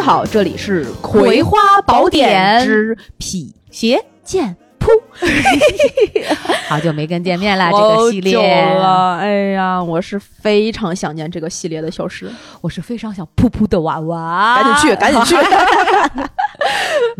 家好，这里是《葵花宝典之辟邪剑谱》。好久没跟见面了，这个系列了。哎呀，我是非常想念这个系列的消失，我是非常想噗噗的娃娃，赶紧去，赶紧去。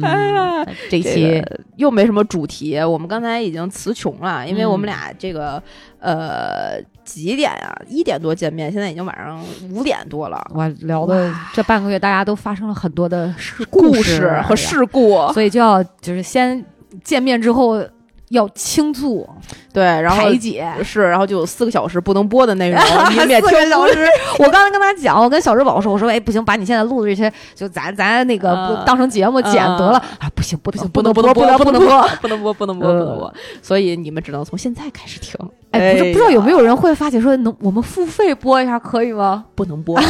哎呀，这期又没什么主题，我们刚才已经词穷了，因为我们俩这个呃几点啊？一点多见面，现在已经晚上五点多了。我聊的这半个月，大家都发生了很多的事故事和事故，所以就要就是先见面之后。要倾诉，对，然后排解是，然后就有四个小时不能播的内容。我刚才跟他讲，我跟小智宝说，我说，哎，不行，把你现在录的这些，就咱咱那个当成节目剪得了啊，不行，不行，不能播，不能不能播，不能播，不能播，不能播。所以你们只能从现在开始听。哎，不是，不知道有没有人会发起说，能我们付费播一下可以吗？不能播，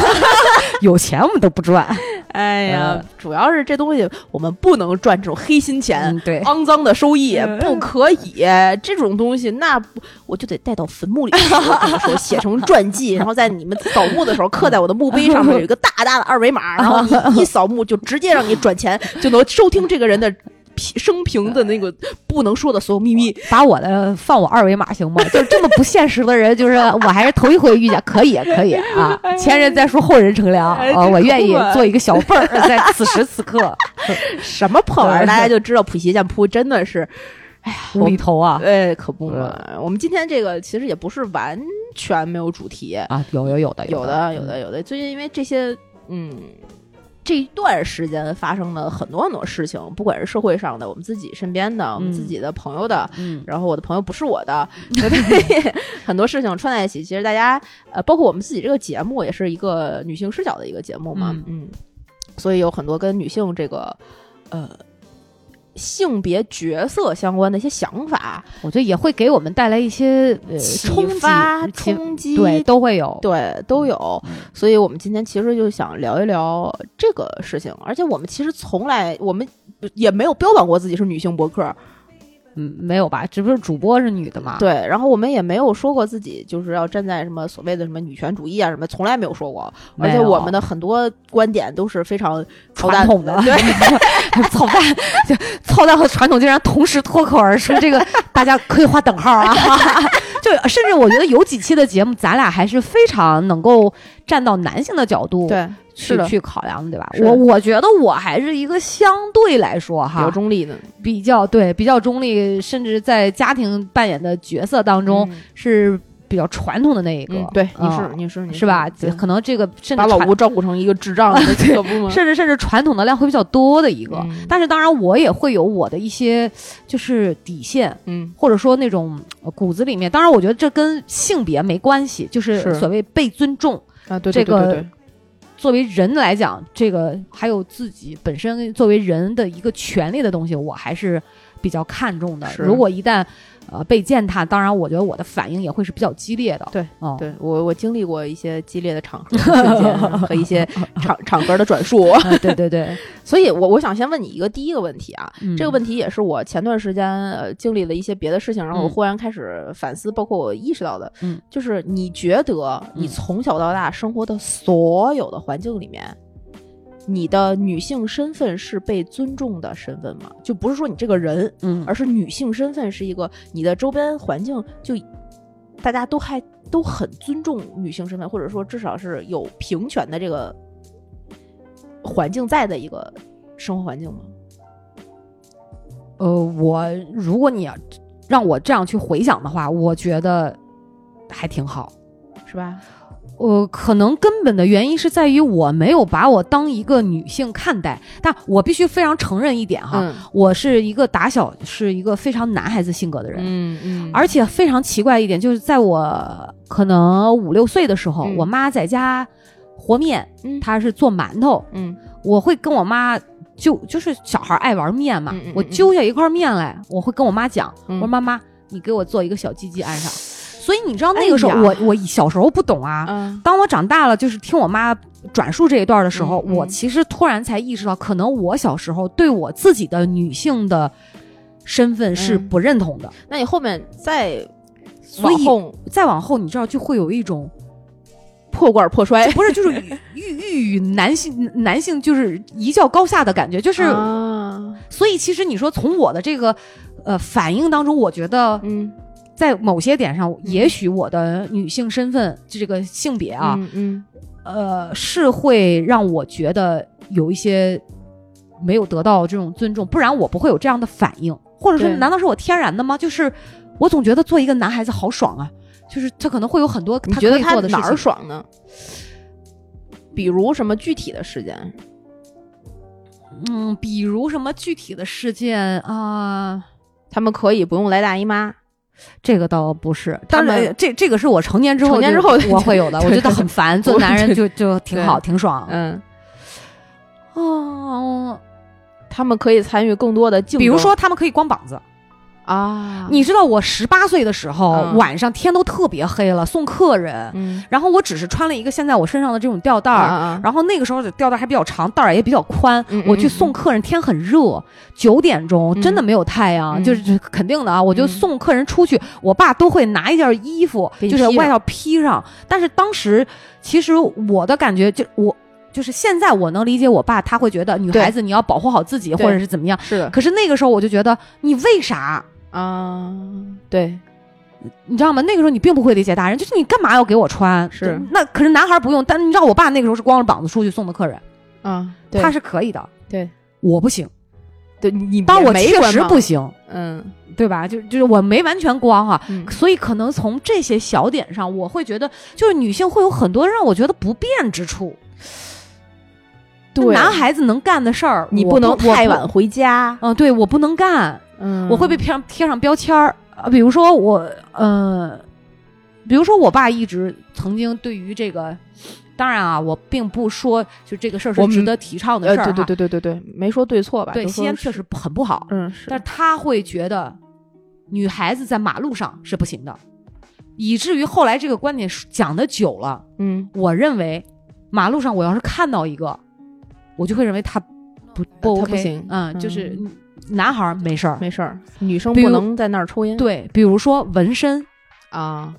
有钱我们都不赚。哎呀，主要是这东西我们不能赚这种黑心钱，对，肮脏的收益不可以。这种东西，那我就得带到坟墓里去，说写成传记，然后在你们扫墓的时候刻在我的墓碑上面有一个大大的二维码，然后你一扫墓就直接让你转钱，就能收听这个人的。生平的那个不能说的所有秘密，把我的放我二维码行吗？就是这么不现实的人，就是我还是头一回遇见，可以可以啊！前人栽树后人乘凉啊！我愿意做一个小辈儿，在此时此刻，什么破玩意儿，大家就知道普希剑铺真的是，哎呀无厘头啊！哎，可不嘛！我们今天这个其实也不是完全没有主题啊，有有有的有的有的有的，最近因为这些嗯。这一段时间发生了很多很多事情，不管是社会上的、我们自己身边的、我们自己的朋友的，然后我的朋友不是我的，很多事情串在一起。其实大家呃，包括我们自己这个节目，也是一个女性视角的一个节目嘛，嗯，所以有很多跟女性这个呃。性别角色相关的一些想法，我觉得也会给我们带来一些冲击、冲击，对，都会有，对，都有。所以，我们今天其实就想聊一聊这个事情，而且我们其实从来，我们也没有标榜过自己是女性博客。嗯，没有吧？这不是主播是女的吗？对，然后我们也没有说过自己就是要站在什么所谓的什么女权主义啊什么，从来没有说过。而且我们的很多观点都是非常传统的，对，操蛋，操蛋和传统竟然同时脱口而出，这个 大家可以画等号啊！就甚至我觉得有几期的节目，咱俩还是非常能够站到男性的角度，对。去去考量的，对吧？我我觉得我还是一个相对来说哈，比较中立的，比较对，比较中立，甚至在家庭扮演的角色当中是比较传统的那一个。对，你是你是你是吧？可能这个甚至把老吴照顾成一个智障，甚至甚至传统的量会比较多的一个。但是当然，我也会有我的一些就是底线，嗯，或者说那种骨子里面。当然，我觉得这跟性别没关系，就是所谓被尊重啊，对这个。作为人来讲，这个还有自己本身作为人的一个权利的东西，我还是比较看重的。如果一旦呃，被践踏，当然，我觉得我的反应也会是比较激烈的。对，对我我经历过一些激烈的场合 和一些场场合的转述。对对对，所以，我我想先问你一个第一个问题啊，这个问题也是我前段时间呃经历了一些别的事情，然后我忽然开始反思，包括我意识到的，嗯，就是你觉得你从小到大生活的所有的环境里面。你的女性身份是被尊重的身份吗？就不是说你这个人，嗯，而是女性身份是一个你的周边环境就大家都还都很尊重女性身份，或者说至少是有平权的这个环境在的一个生活环境吗？呃，我如果你让我这样去回想的话，我觉得还挺好，是吧？呃，可能根本的原因是在于我没有把我当一个女性看待，但我必须非常承认一点哈，我是一个打小是一个非常男孩子性格的人，嗯嗯，而且非常奇怪一点就是在我可能五六岁的时候，我妈在家和面，她是做馒头，嗯，我会跟我妈就就是小孩爱玩面嘛，我揪下一块面来，我会跟我妈讲，我说妈妈，你给我做一个小鸡鸡安上。所以你知道那个时候，我我小时候不懂啊。当我长大了，就是听我妈转述这一段的时候，我其实突然才意识到，可能我小时候对我自己的女性的身份是不认同的。那你后面再往后，再往后，你知道就会有一种破罐破摔，不是就是 欲欲与男性男性就是一较高下的感觉，就是，所以其实你说从我的这个呃反应当中，我觉得嗯。在某些点上，也许我的女性身份这个性别啊，嗯，呃，是会让我觉得有一些没有得到这种尊重，不然我不会有这样的反应，或者说，难道是我天然的吗？就是我总觉得做一个男孩子好爽啊，就是他可能会有很多你觉得他哪儿爽呢？比如什么具体的事件？嗯，比如什么具体的事件啊？他们可以不用来大姨妈。这个倒不是，但是这这个是我成年之后，成年之后我会有的。我觉得很烦，做男人就就挺好，挺爽。嗯，哦，他们可以参与更多的竞，比如说他们可以光膀子。啊，你知道我十八岁的时候，晚上天都特别黑了，送客人，然后我只是穿了一个现在我身上的这种吊带儿，然后那个时候的吊带还比较长，带儿也比较宽，我去送客人，天很热，九点钟真的没有太阳，就是肯定的啊，我就送客人出去，我爸都会拿一件衣服，就是外套披上，但是当时其实我的感觉就我。就是现在我能理解我爸，他会觉得女孩子你要保护好自己，或者是怎么样。是的。可是那个时候我就觉得你为啥啊？对，你知道吗？那个时候你并不会理解大人，就是你干嘛要给我穿？是。那可是男孩不用，但你知道我爸那个时候是光着膀子出去送的客人，啊，他是可以的。对，我不行。对你，但我确实不行。嗯，对吧？就就是我没完全光哈，所以可能从这些小点上，我会觉得就是女性会有很多让我觉得不便之处。男孩子能干的事儿，你不能太晚回家。嗯，对我不能干，嗯，我会被贴上贴上标签儿啊。比如说我，呃，比如说我爸一直曾经对于这个，当然啊，我并不说就这个事儿是值得提倡的事儿，对对对对对对，没说对错吧？对，西安确实很不好，嗯，是。但是他会觉得女孩子在马路上是不行的，以至于后来这个观点讲的久了，嗯，我认为马路上我要是看到一个。我就会认为他不不 OK，嗯，就是男孩没事儿，没事儿，女生不能在那儿抽烟。对，比如说纹身啊，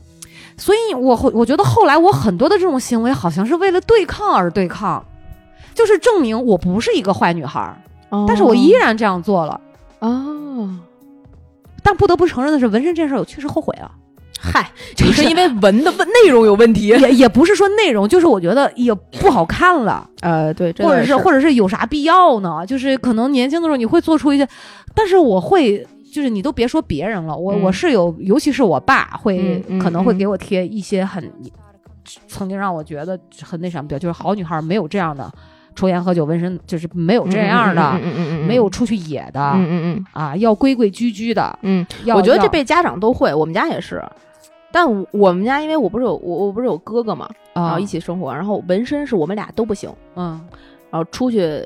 所以我我觉得后来我很多的这种行为，好像是为了对抗而对抗，就是证明我不是一个坏女孩，但是我依然这样做了哦。但不得不承认的是，纹身这件事儿我确实后悔了。嗨，就是因为文的问内容有问题，也也不是说内容，就是我觉得也不好看了。呃，对，或者是或者是有啥必要呢？就是可能年轻的时候你会做出一些，但是我会，就是你都别说别人了，我我是有，尤其是我爸会可能会给我贴一些很曾经让我觉得很那什么，就是好女孩没有这样的。抽烟喝酒纹身就是没有这样的，没有出去野的，嗯嗯嗯啊，要规规矩矩的，嗯，我觉得这辈家长都会，我们家也是，但我们家因为我不是有我我不是有哥哥嘛，然后一起生活，然后纹身是我们俩都不行，嗯，然后出去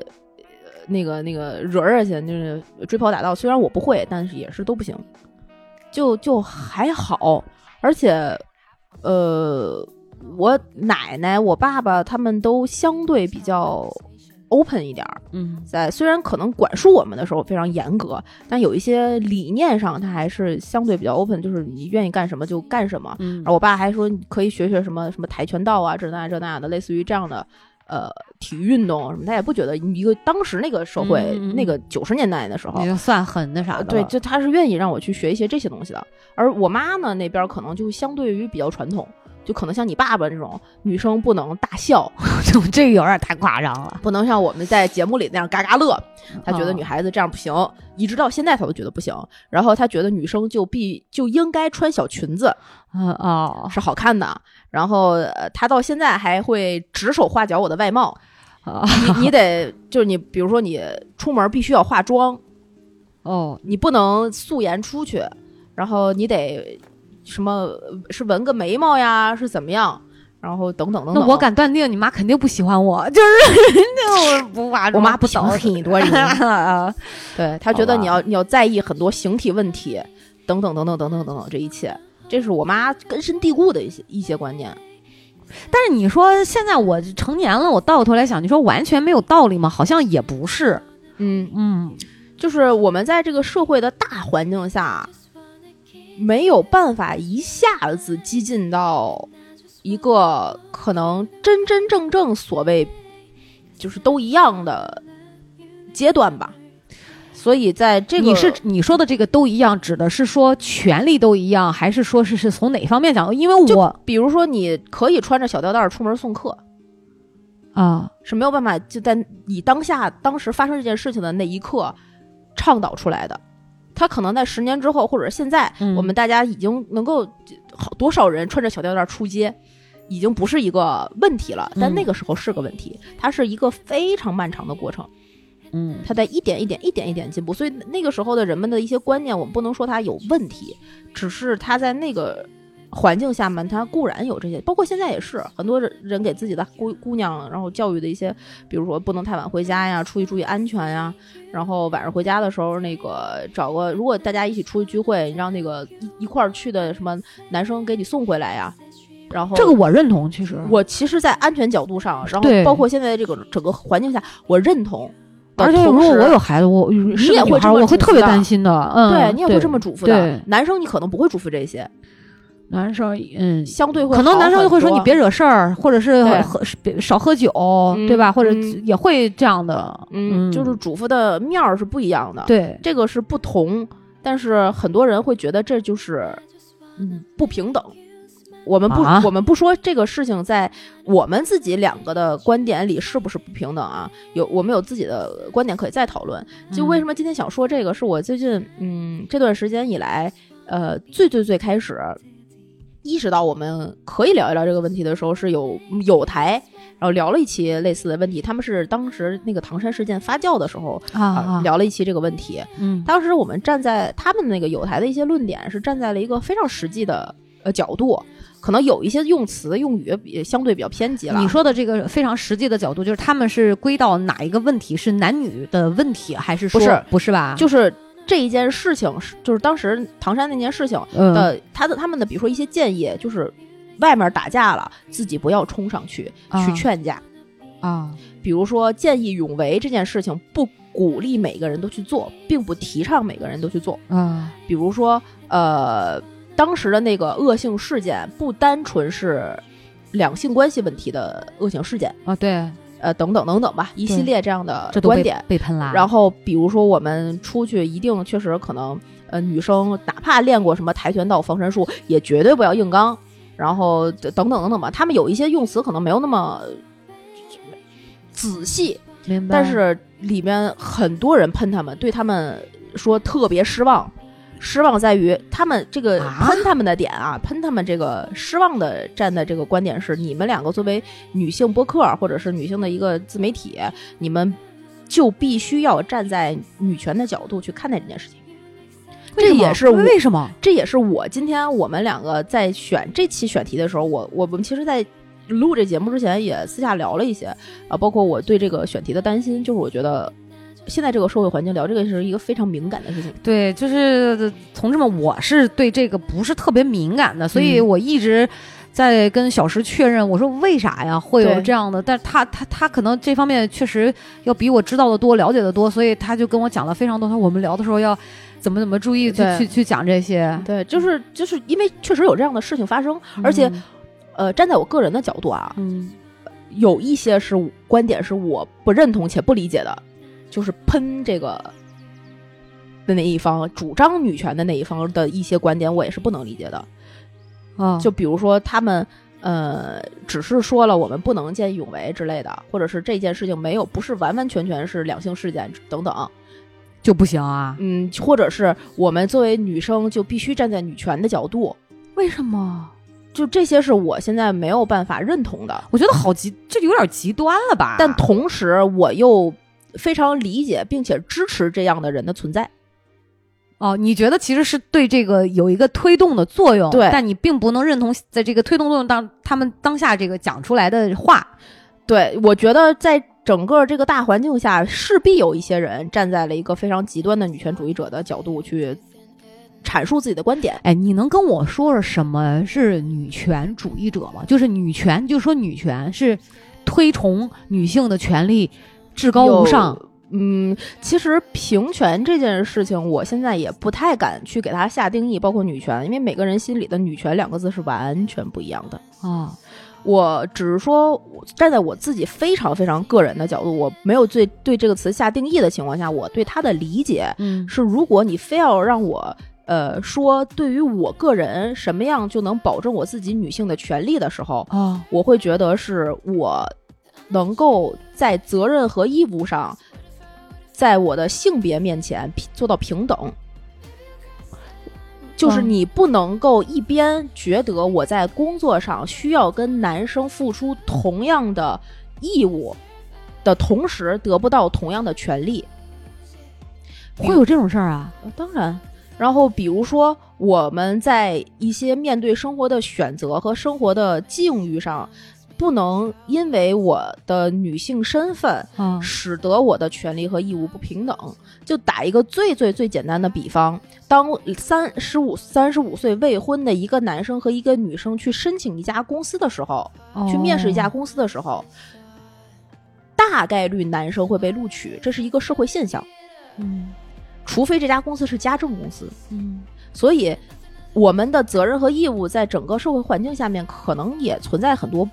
那个那个惹惹去，就是追跑打闹，虽然我不会，但是也是都不行，就就还好，而且呃。我奶奶、我爸爸他们都相对比较 open 一点儿，嗯，在虽然可能管束我们的时候非常严格，但有一些理念上他还是相对比较 open，就是你愿意干什么就干什么。嗯，我爸还说可以学学什么什么跆拳道啊，这那这那的，类似于这样的呃体育运动什么，他也不觉得一个当时那个社会那个九十年代的时候，已经算很那啥的。对，就他是愿意让我去学一些这些东西的。而我妈呢那边可能就相对于比较传统。就可能像你爸爸这种女生不能大笑，就这个有点太夸张了。不能像我们在节目里那样嘎嘎乐，他觉得女孩子这样不行，一直到现在他都觉得不行。然后他觉得女生就必就应该穿小裙子，啊是好看的。然后他到现在还会指手画脚我的外貌，你你得就是你比如说你出门必须要化妆，哦，你不能素颜出去，然后你得。什么是纹个眉毛呀？是怎么样？然后等等等等。那我敢断定，你妈肯定不喜欢我，就是 那我不化妆。我妈不喜欢你多人，对她觉得你要你要在意很多形体问题，等等等等等等等等这一切，这是我妈根深蒂固的一些一些观念。但是你说现在我成年了，我倒过头来想，你说完全没有道理吗？好像也不是。嗯嗯，就是我们在这个社会的大环境下。没有办法一下子激进到一个可能真真正正所谓就是都一样的阶段吧。所以在这个你是你说的这个都一样，指的是说权利都一样，还是说是是从哪方面讲？因为我比如说你可以穿着小吊带出门送客啊，是没有办法就在你当下当时发生这件事情的那一刻倡导出来的。他可能在十年之后，或者现在，我们大家已经能够好多少人穿着小吊带出街，已经不是一个问题了。但那个时候是个问题，它是一个非常漫长的过程。嗯，它在一点一点、一点一点进步。所以那个时候的人们的一些观念，我们不能说它有问题，只是它在那个。环境下面，他固然有这些，包括现在也是很多人给自己的姑姑娘，然后教育的一些，比如说不能太晚回家呀，出去注意安全呀，然后晚上回家的时候，那个找个如果大家一起出去聚会，让那个一一块儿去的什么男生给你送回来呀，然后这个我认同，其实我其实，在安全角度上，然后包括现在这个整个环境下，我认同。而且如果我有孩子，我你也会这么我会特别担心的，嗯，对你也会这么嘱咐的。男生你可能不会嘱咐这些。男生嗯，相对会可能男生就会说你别惹事儿，或者是喝别少喝酒，对吧？或者也会这样的，嗯，就是嘱咐的面儿是不一样的，对，这个是不同。但是很多人会觉得这就是嗯不平等。我们不我们不说这个事情在我们自己两个的观点里是不是不平等啊？有我们有自己的观点可以再讨论。就为什么今天想说这个，是我最近嗯这段时间以来呃最最最开始。意识到我们可以聊一聊这个问题的时候，是有有台，然后聊了一期类似的问题。他们是当时那个唐山事件发酵的时候啊，聊了一期这个问题。嗯，当时我们站在他们那个有台的一些论点，是站在了一个非常实际的呃角度，可能有一些用词用语也相对比较偏激了。你说的这个非常实际的角度，就是他们是归到哪一个问题？是男女的问题，还是不是？不是吧？就是。这一件事情是，就是当时唐山那件事情的，他的他们的，比如说一些建议，就是外面打架了，自己不要冲上去去劝架啊。比如说见义勇为这件事情，不鼓励每个人都去做，并不提倡每个人都去做啊。比如说，呃，当时的那个恶性事件，不单纯是两性关系问题的恶性事件啊，对。呃，等等等等吧，一系列这样的观点被喷了。然后，比如说我们出去，一定确实可能，呃，女生哪怕练过什么跆拳道、防身术，也绝对不要硬刚。然后，等等等等吧，他们有一些用词可能没有那么仔细，明白。但是里面很多人喷他们，对他们说特别失望。失望在于他们这个喷他们的点啊，喷他们这个失望的站的这个观点是：你们两个作为女性播客或者是女性的一个自媒体，你们就必须要站在女权的角度去看待这件事情。这也是为什么？这也是我今天我们两个在选这期选题的时候，我我们其实，在录这节目之前也私下聊了一些啊，包括我对这个选题的担心，就是我觉得。现在这个社会环境聊这个是一个非常敏感的事情。对，就是同志们，我是对这个不是特别敏感的，所以我一直在跟小石确认，我说为啥呀会有这样的？但是他他他可能这方面确实要比我知道的多，了解的多，所以他就跟我讲了非常多。他我们聊的时候要怎么怎么注意去去去讲这些。对，就是就是因为确实有这样的事情发生，而且呃，站在我个人的角度啊，嗯，有一些是观点是我不认同且不理解的。就是喷这个的那一方，主张女权的那一方的一些观点，我也是不能理解的。啊，就比如说他们呃，只是说了我们不能见义勇为之类的，或者是这件事情没有不是完完全全是两性事件等等，就不行啊。嗯，或者是我们作为女生就必须站在女权的角度，为什么？就这些是我现在没有办法认同的。我觉得好极，这有点极端了吧？但同时我又。非常理解并且支持这样的人的存在，哦，你觉得其实是对这个有一个推动的作用，对，但你并不能认同在这个推动作用当他们当下这个讲出来的话，对我觉得在整个这个大环境下，势必有一些人站在了一个非常极端的女权主义者的角度去阐述自己的观点。哎，你能跟我说说什么是女权主义者吗？就是女权，就说女权是推崇女性的权利。至高无上，嗯，其实平权这件事情，我现在也不太敢去给它下定义，包括女权，因为每个人心里的女权两个字是完全不一样的啊。我只是说站在我自己非常非常个人的角度，我没有对对这个词下定义的情况下，我对它的理解是：如果你非要让我呃说对于我个人什么样就能保证我自己女性的权利的时候，啊，我会觉得是我能够在责任和义务上，在我的性别面前做到平等。就是你不能够一边觉得我在工作上需要跟男生付出同样的义务的同时，得不到同样的权利，会有这种事儿啊？当然。然后比如说我们在一些面对生活的选择和生活的境遇上。不能因为我的女性身份，使得我的权利和义务不平等。就打一个最最最简单的比方，当三十五、三十五岁未婚的一个男生和一个女生去申请一家公司的时候，去面试一家公司的时候，大概率男生会被录取，这是一个社会现象。嗯，除非这家公司是家政公司。嗯，所以我们的责任和义务在整个社会环境下面，可能也存在很多。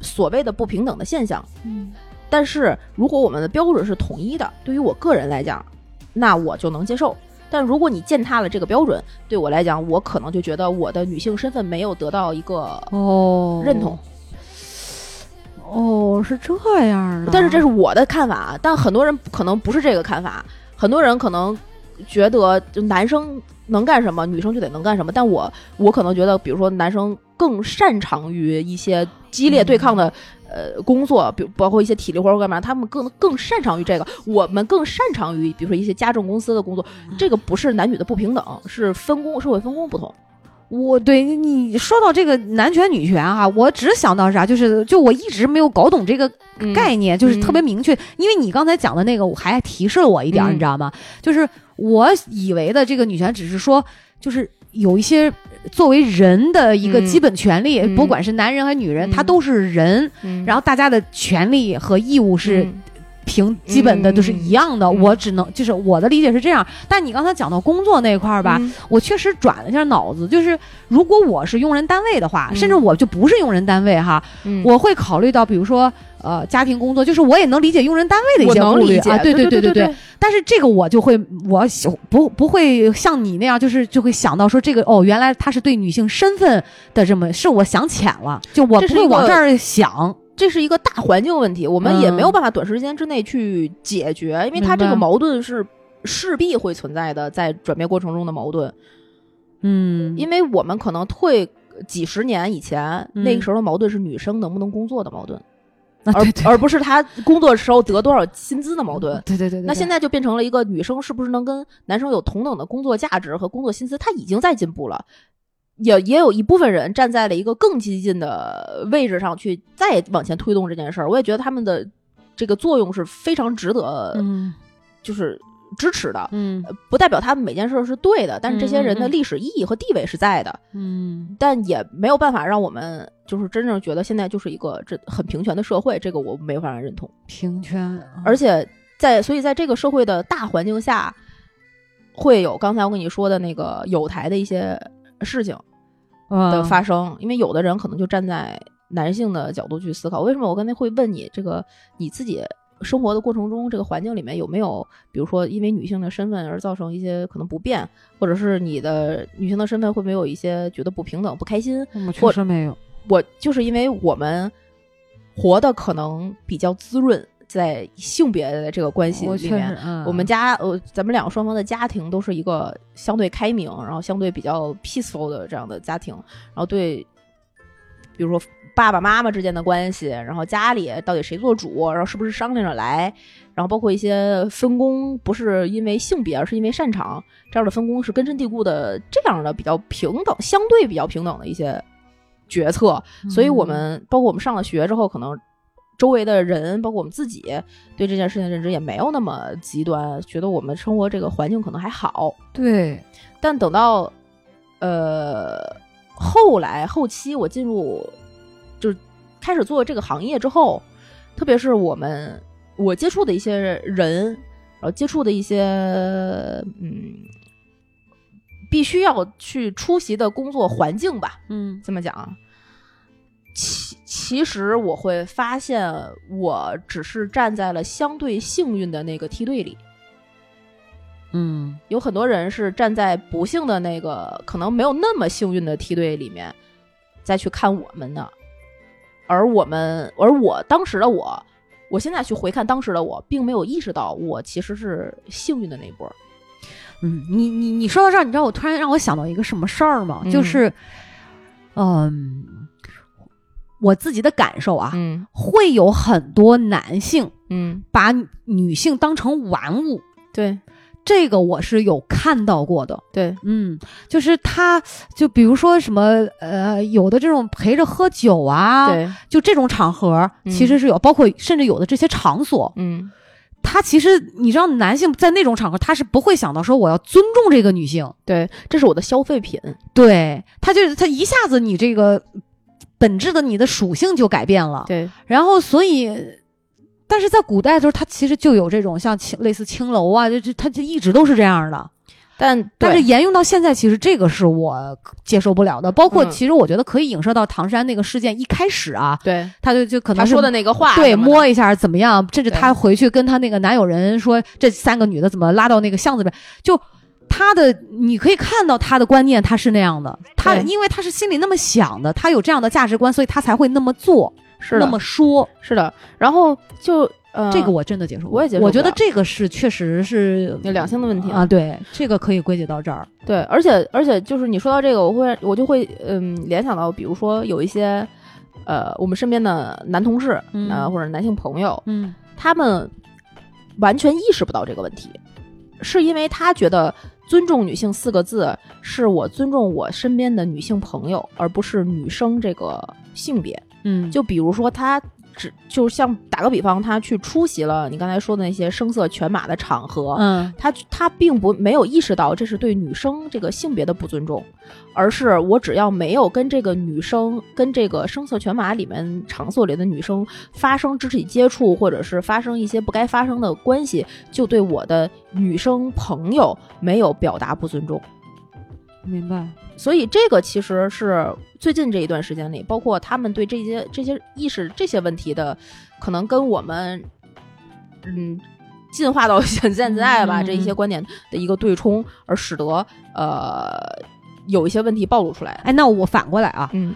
所谓的不平等的现象，嗯，但是如果我们的标准是统一的，对于我个人来讲，那我就能接受。但如果你践踏了这个标准，对我来讲，我可能就觉得我的女性身份没有得到一个哦认同。哦，是这样的。但是这是我的看法，但很多人可能不是这个看法，很多人可能觉得就男生能干什么，女生就得能干什么。但我我可能觉得，比如说男生。更擅长于一些激烈对抗的呃工作，比如包括一些体力活或干嘛，他们更更擅长于这个。我们更擅长于比如说一些家政公司的工作，这个不是男女的不平等，是分工社会分工不同。我对你说到这个男权女权哈，我只想到啥，就是就我一直没有搞懂这个概念，就是特别明确。因为你刚才讲的那个，我还提示了我一点，你知道吗？就是我以为的这个女权，只是说就是有一些。作为人的一个基本权利，不管是男人还是女人，他都是人。然后大家的权利和义务是平基本的都是一样的。我只能就是我的理解是这样。但你刚才讲到工作那块儿吧，我确实转了一下脑子。就是如果我是用人单位的话，甚至我就不是用人单位哈，我会考虑到，比如说。呃，家庭工作就是我也能理解用人单位的一些顾虑啊，对对对对对。但是这个我就会，我不不会像你那样，就是就会想到说这个哦，原来他是对女性身份的这么，是我想浅了，就我不会往这儿想。这是一个大环境问题，我们也没有办法短时间之内去解决，因为它这个矛盾是势必会存在的，在转变过程中的矛盾。嗯，因为我们可能退几十年以前，那个时候的矛盾是女生能不能工作的矛盾。而而不是她工作时候得多少薪资的矛盾，对对对。那现在就变成了一个女生是不是能跟男生有同等的工作价值和工作薪资？她已经在进步了，也也有一部分人站在了一个更激进的位置上去再往前推动这件事儿。我也觉得他们的这个作用是非常值得，就是。支持的，嗯，不代表他们每件事是对的，但是这些人的历史意义和地位是在的，嗯，但也没有办法让我们就是真正觉得现在就是一个这很平权的社会，这个我没法认同平权，而且在所以在这个社会的大环境下，会有刚才我跟你说的那个有台的一些事情的发生，因为有的人可能就站在男性的角度去思考，为什么我刚才会问你这个你自己。生活的过程中，这个环境里面有没有，比如说因为女性的身份而造成一些可能不便，或者是你的女性的身份会不会有一些觉得不平等、不开心？我确实没有。我就是因为我们活的可能比较滋润，在性别的这个关系里面，我们家呃，咱们两个双方的家庭都是一个相对开明，然后相对比较 peaceful 的这样的家庭，然后对，比如说。爸爸妈妈之间的关系，然后家里到底谁做主，然后是不是商量着来，然后包括一些分工，不是因为性别，而是因为擅长这样的分工是根深蒂固的，这样的比较平等，相对比较平等的一些决策。所以，我们包括我们上了学之后，可能周围的人，包括我们自己，对这件事情认知也没有那么极端，觉得我们生活这个环境可能还好。对，但等到呃后来后期，我进入。就是开始做这个行业之后，特别是我们我接触的一些人，然后接触的一些嗯，必须要去出席的工作环境吧，嗯，这么讲，其其实我会发现，我只是站在了相对幸运的那个梯队里。嗯，有很多人是站在不幸的那个，可能没有那么幸运的梯队里面，再去看我们的。而我们，而我当时的我，我现在去回看当时的我，并没有意识到我其实是幸运的那一波。嗯，你你你说到这儿，你知道我突然让我想到一个什么事儿吗？就是，嗯，我自己的感受啊，嗯，会有很多男性，嗯，把女性当成玩物，对，这个我是有看到过的，对，嗯，就是他，就比如说什么，呃，有的这种陪着喝酒啊，对，就这种场合，其实是有，包括甚至有的这些场所，嗯。他其实，你知道，男性在那种场合，他是不会想到说我要尊重这个女性，对，这是我的消费品，对，他就他一下子你这个本质的你的属性就改变了，对，然后所以，但是在古代的时候，它其实就有这种像青类似青楼啊，就就它就一直都是这样的。但但是沿用到现在，其实这个是我接受不了的。包括其实我觉得可以影射到唐山那个事件一开始啊，对，他就就可能说的那个话，对，摸一下怎么样？甚至他回去跟他那个男友人说，这三个女的怎么拉到那个巷子里？就他的，你可以看到他的观念，他是那样的。他因为他是心里那么想的，他有这样的价值观，所以他才会那么做，是那么说，是的。然后就呃。这个我真的接受，我也接受。我觉得这个是确实是两性的问题啊。对，这个可以归结到这儿。对，而且而且就是你说到这个，我会我就会嗯联想到，比如说有一些呃我们身边的男同事啊或者男性朋友，嗯，他们完全意识不到这个问题，是因为他觉得尊重女性四个字是我尊重我身边的女性朋友，而不是女生这个性别。嗯，就比如说他。只就像打个比方，他去出席了你刚才说的那些声色犬马的场合，嗯，他他并不没有意识到这是对女生这个性别的不尊重，而是我只要没有跟这个女生跟这个声色犬马里面场所里的女生发生肢体接触，或者是发生一些不该发生的关系，就对我的女生朋友没有表达不尊重。明白。所以这个其实是最近这一段时间里，包括他们对这些这些意识这些问题的，可能跟我们嗯进化到 现现在吧这一些观点的一个对冲，而使得呃有一些问题暴露出来。哎，那我反过来啊，嗯，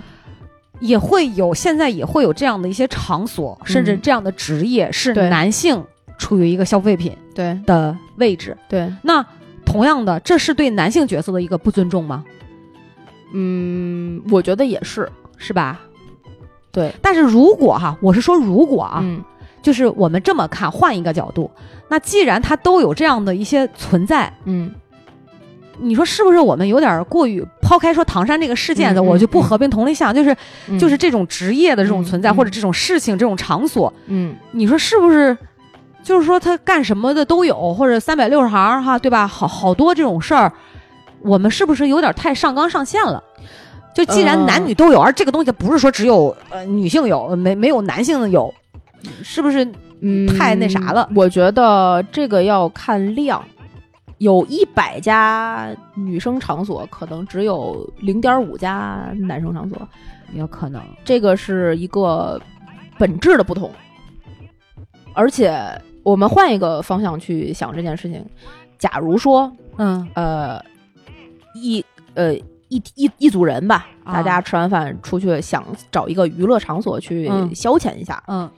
也会有现在也会有这样的一些场所，甚至这样的职业是男性处于一个消费品对的位置。对，那同样的，这是对男性角色的一个不尊重吗？嗯，我觉得也是，是吧？对，但是如果哈，我是说如果啊，嗯，就是我们这么看，换一个角度，那既然他都有这样的一些存在，嗯，你说是不是我们有点过于抛开说唐山这个事件的，我就不合并同类项，就是就是这种职业的这种存在，或者这种事情、这种场所，嗯，你说是不是？就是说他干什么的都有，或者三百六十行哈，对吧？好好多这种事儿。我们是不是有点太上纲上线了？就既然男女都有，而这个东西不是说只有呃女性有，没没有男性有，是不是嗯太那啥了？我觉得这个要看量，有一百家女生场所，可能只有零点五家男生场所，有可能这个是一个本质的不同。而且我们换一个方向去想这件事情，假如说，嗯呃。一呃一一一组人吧，大家吃完饭出去想找一个娱乐场所去消遣一下。嗯，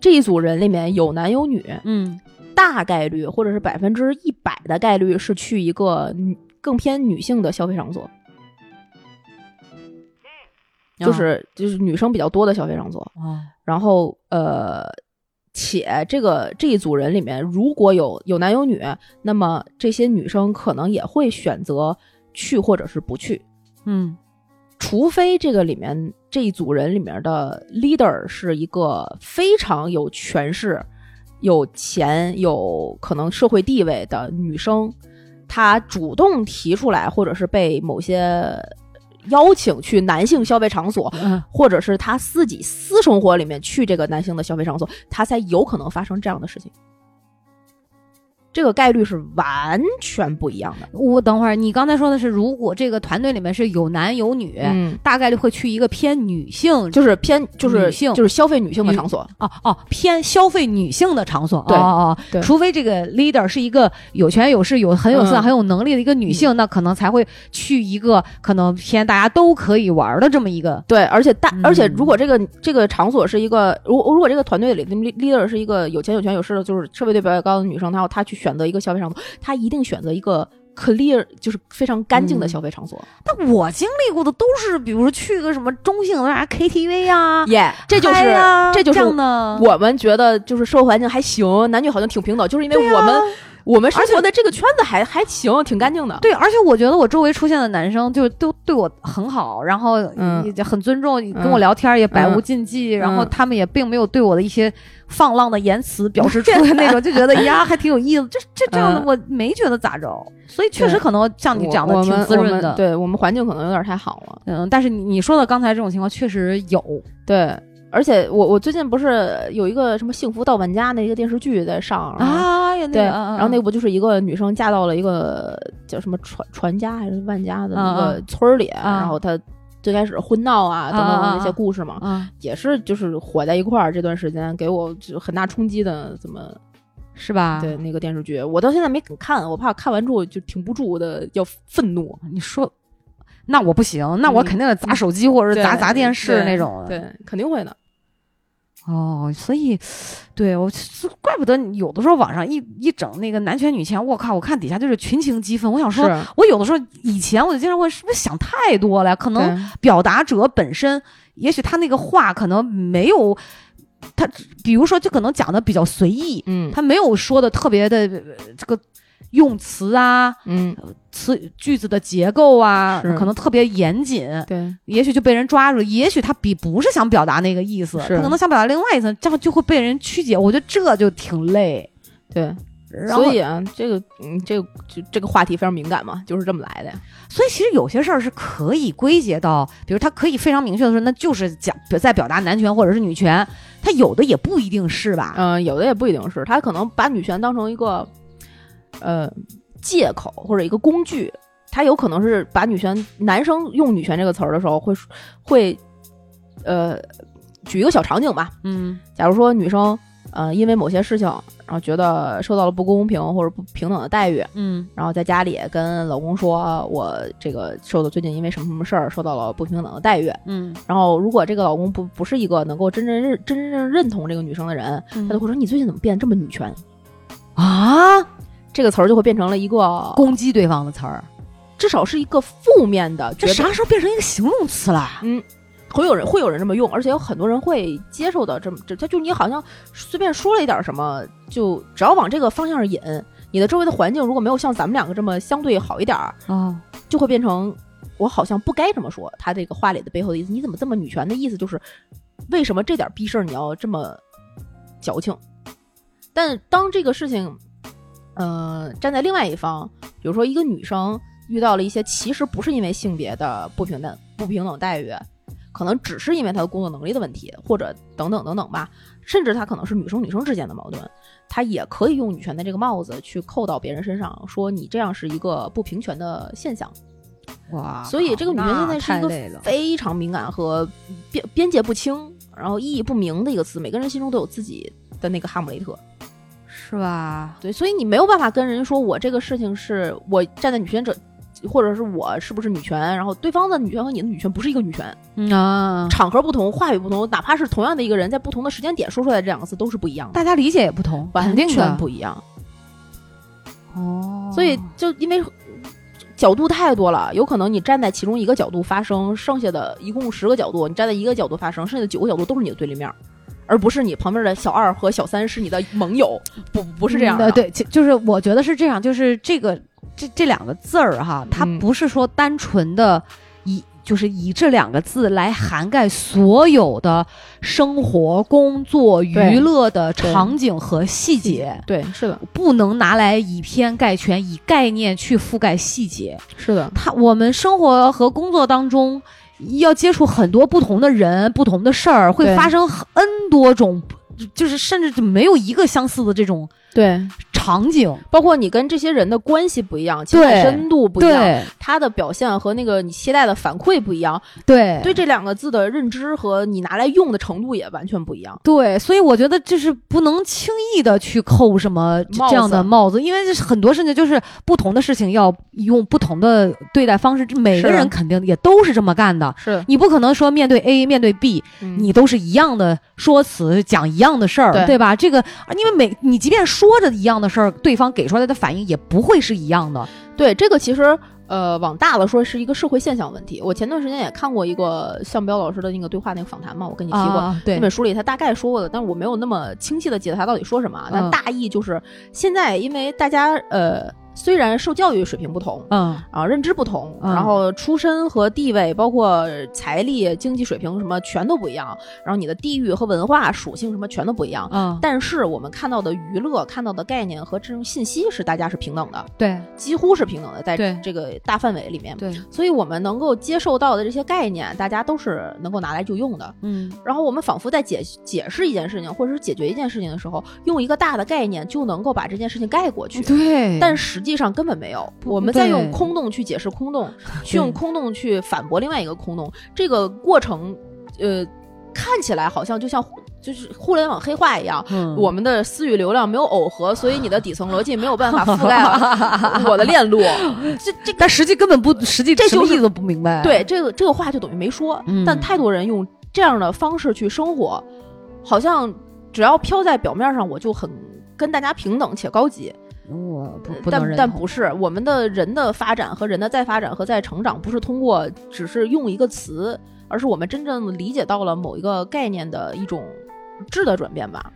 这一组人里面有男有女。嗯，大概率或者是百分之一百的概率是去一个更偏女性的消费场所，就是就是女生比较多的消费场所。然后呃。且这个这一组人里面，如果有有男有女，那么这些女生可能也会选择去或者是不去。嗯，除非这个里面这一组人里面的 leader 是一个非常有权势、有钱、有可能社会地位的女生，她主动提出来，或者是被某些。邀请去男性消费场所，或者是他自己私生活里面去这个男性的消费场所，他才有可能发生这样的事情。这个概率是完全不一样的。我等会儿，你刚才说的是，如果这个团队里面是有男有女，嗯，大概率会去一个偏女性，就是偏就是女性，就是消费女性的场所。哦哦，偏消费女性的场所。对哦哦，除非这个 leader 是一个有权有势、有很有资、很有能力的一个女性，那可能才会去一个可能偏大家都可以玩的这么一个。对，而且大，而且如果这个这个场所是一个，如如果这个团队里的 leader 是一个有钱有权有势的，就是社会地位比较高的女生，她她去。选择一个消费场所，他一定选择一个 clear，就是非常干净的消费场所。但我经历过的都是，比如说去个什么中性的啥 KTV 啊，耶，这就是这就是。我们觉得就是社会环境还行，男女好像挺平等，就是因为我们。我们生活的这个圈子还还行，挺干净的。对，而且我觉得我周围出现的男生就都对我很好，然后也很尊重，跟我聊天也百无禁忌，然后他们也并没有对我的一些放浪的言辞表示出那种，就觉得呀还挺有意思。这这这样的我没觉得咋着，所以确实可能像你讲的挺滋润的。对我们环境可能有点太好了。嗯，但是你说的刚才这种情况确实有。对。而且我我最近不是有一个什么幸福到万家那一个电视剧在上啊，对，然后那不就是一个女生嫁到了一个叫什么传传家还是万家的那个村儿里，然后她最开始婚闹啊等等那些故事嘛，也是就是火在一块儿这段时间给我就很大冲击的，怎么是吧？对那个电视剧，我到现在没敢看，我怕看完之后就挺不住的要愤怒。你说，那我不行，那我肯定得砸手机或者砸砸电视那种，对，肯定会的。哦，所以，对我怪不得有的时候网上一一整那个男权女权，我靠，我看底下就是群情激愤。我想说，我有的时候以前我就经常会，是不是想太多了？可能表达者本身，也许他那个话可能没有他，比如说就可能讲的比较随意，嗯，他没有说的特别的这个。用词啊，嗯，词句子的结构啊，可能特别严谨，对，也许就被人抓住了。也许他比不是想表达那个意思，他可能想表达另外一层，这样就会被人曲解。我觉得这就挺累，对。所以啊，这个，嗯，这个就这个话题非常敏感嘛，就是这么来的呀。所以其实有些事儿是可以归结到，比如他可以非常明确的说，那就是讲在表达男权或者是女权。他有的也不一定是吧？嗯，有的也不一定是，他可能把女权当成一个。呃，借口或者一个工具，他有可能是把女权男生用女权这个词儿的时候，会会呃，举一个小场景吧，嗯，假如说女生呃因为某些事情，然后觉得受到了不公平或者不平等的待遇，嗯，然后在家里跟老公说，我这个受的最近因为什么什么事儿受到了不平等的待遇，嗯，然后如果这个老公不不是一个能够真正认真正认同这个女生的人，他就会说你最近怎么变这么女权？啊？这个词儿就会变成了一个攻击对方的词儿，至少是一个负面的。这啥时候变成一个形容词了？嗯，会有人会有人这么用，而且有很多人会接受的。这么这，他就你好像随便说了一点什么，就只要往这个方向上引，你的周围的环境如果没有像咱们两个这么相对好一点儿啊，就会变成我好像不该这么说。他这个话里的背后的意思，你怎么这么女权的意思就是为什么这点逼事儿你要这么矫情？但当这个事情。呃，站在另外一方，比如说一个女生遇到了一些其实不是因为性别的不平等、不平等待遇，可能只是因为她的工作能力的问题，或者等等等等吧，甚至她可能是女生女生之间的矛盾，她也可以用女权的这个帽子去扣到别人身上，说你这样是一个不平权的现象。哇，所以这个女权现在是一个非常敏感和边边界不清，然后意义不明的一个词，每个人心中都有自己的那个哈姆雷特。是吧？对，所以你没有办法跟人说，我这个事情是我站在女权者，或者是我是不是女权，然后对方的女权和你的女权不是一个女权啊，场合不同，话语不同，哪怕是同样的一个人，在不同的时间点说出来这两个字都是不一样的，大家理解也不同，完全不一样。哦，所以就因为角度太多了，有可能你站在其中一个角度发声，剩下的一共十个角度，你站在一个角度发声，剩下的九个角度都是你的对立面。而不是你旁边的小二和小三是你的盟友，不不是这样的。对，就是我觉得是这样，就是这个这这两个字儿哈，它不是说单纯的以就是以这两个字来涵盖所有的生活、工作、娱乐的场景和细节。对，是的，不能拿来以偏概全，以概念去覆盖细节。是的，它我们生活和工作当中。要接触很多不同的人、不同的事儿，会发生 N 多种，就是甚至就没有一个相似的这种对。场景，包括你跟这些人的关系不一样，情感深度不一样，他的表现和那个你期待的反馈不一样，对，对这两个字的认知和你拿来用的程度也完全不一样。对，所以我觉得这是不能轻易的去扣什么这样的帽子，因为很多事情就是不同的事情要用不同的对待方式，每个人肯定也都是这么干的。是你不可能说面对 A 面对 B，你都是一样的说辞讲一样的事儿，对吧？这个因为每你即便说着一样的。事儿，对方给出来的反应也不会是一样的。对这个，其实呃，往大了说是一个社会现象问题。我前段时间也看过一个向彪老师的那个对话那个访谈嘛，我跟你提过。对，那本书里他大概说过的，但是我没有那么清晰的记得他到底说什么。但大意就是现在，因为大家呃。虽然受教育水平不同，嗯，啊，认知不同，然后出身和地位，包括财力、经济水平什么全都不一样，然后你的地域和文化属性什么全都不一样，嗯，但是我们看到的娱乐、看到的概念和这种信息是大家是平等的，对，几乎是平等的，在这个大范围里面，对，所以我们能够接受到的这些概念，大家都是能够拿来就用的，嗯，然后我们仿佛在解解释一件事情或者是解决一件事情的时候，用一个大的概念就能够把这件事情盖过去，对，但实际上根本没有。我们在用空洞去解释空洞，去用空洞去反驳另外一个空洞。这个过程，呃，看起来好像就像就是互联网黑化一样。我们的私域流量没有耦合，所以你的底层逻辑没有办法覆盖 我的链路。这这，但实际根本不实际，这就意思都不明白。对，这个这个话就等于没说。但太多人用这样的方式去生活，好像只要飘在表面上，我就很跟大家平等且高级。我不，但但不是我们的人的发展和人的再发展和再成长，不是通过只是用一个词，而是我们真正理解到了某一个概念的一种质的转变吧。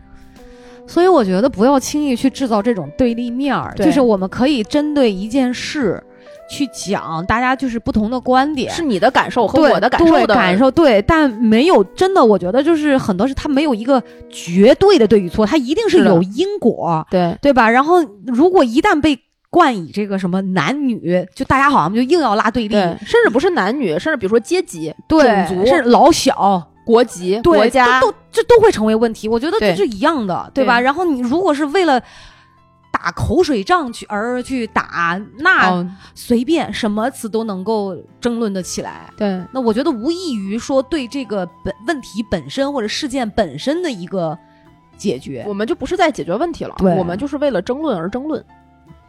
所以我觉得不要轻易去制造这种对立面儿，就是我们可以针对一件事。去讲，大家就是不同的观点，是你的感受和我的感受的感受，对，但没有真的，我觉得就是很多是它没有一个绝对的对与错，它一定是有因果，对对吧？然后如果一旦被冠以这个什么男女，就大家好像就硬要拉对立，甚至不是男女，甚至比如说阶级、种族、是老小、国籍、国家，都这都会成为问题。我觉得这是一样的，对吧？然后你如果是为了。打口水仗去而去打，那随便什么词都能够争论的起来。对，那我觉得无异于说对这个本问题本身或者事件本身的一个解决，我们就不是在解决问题了，我们就是为了争论而争论。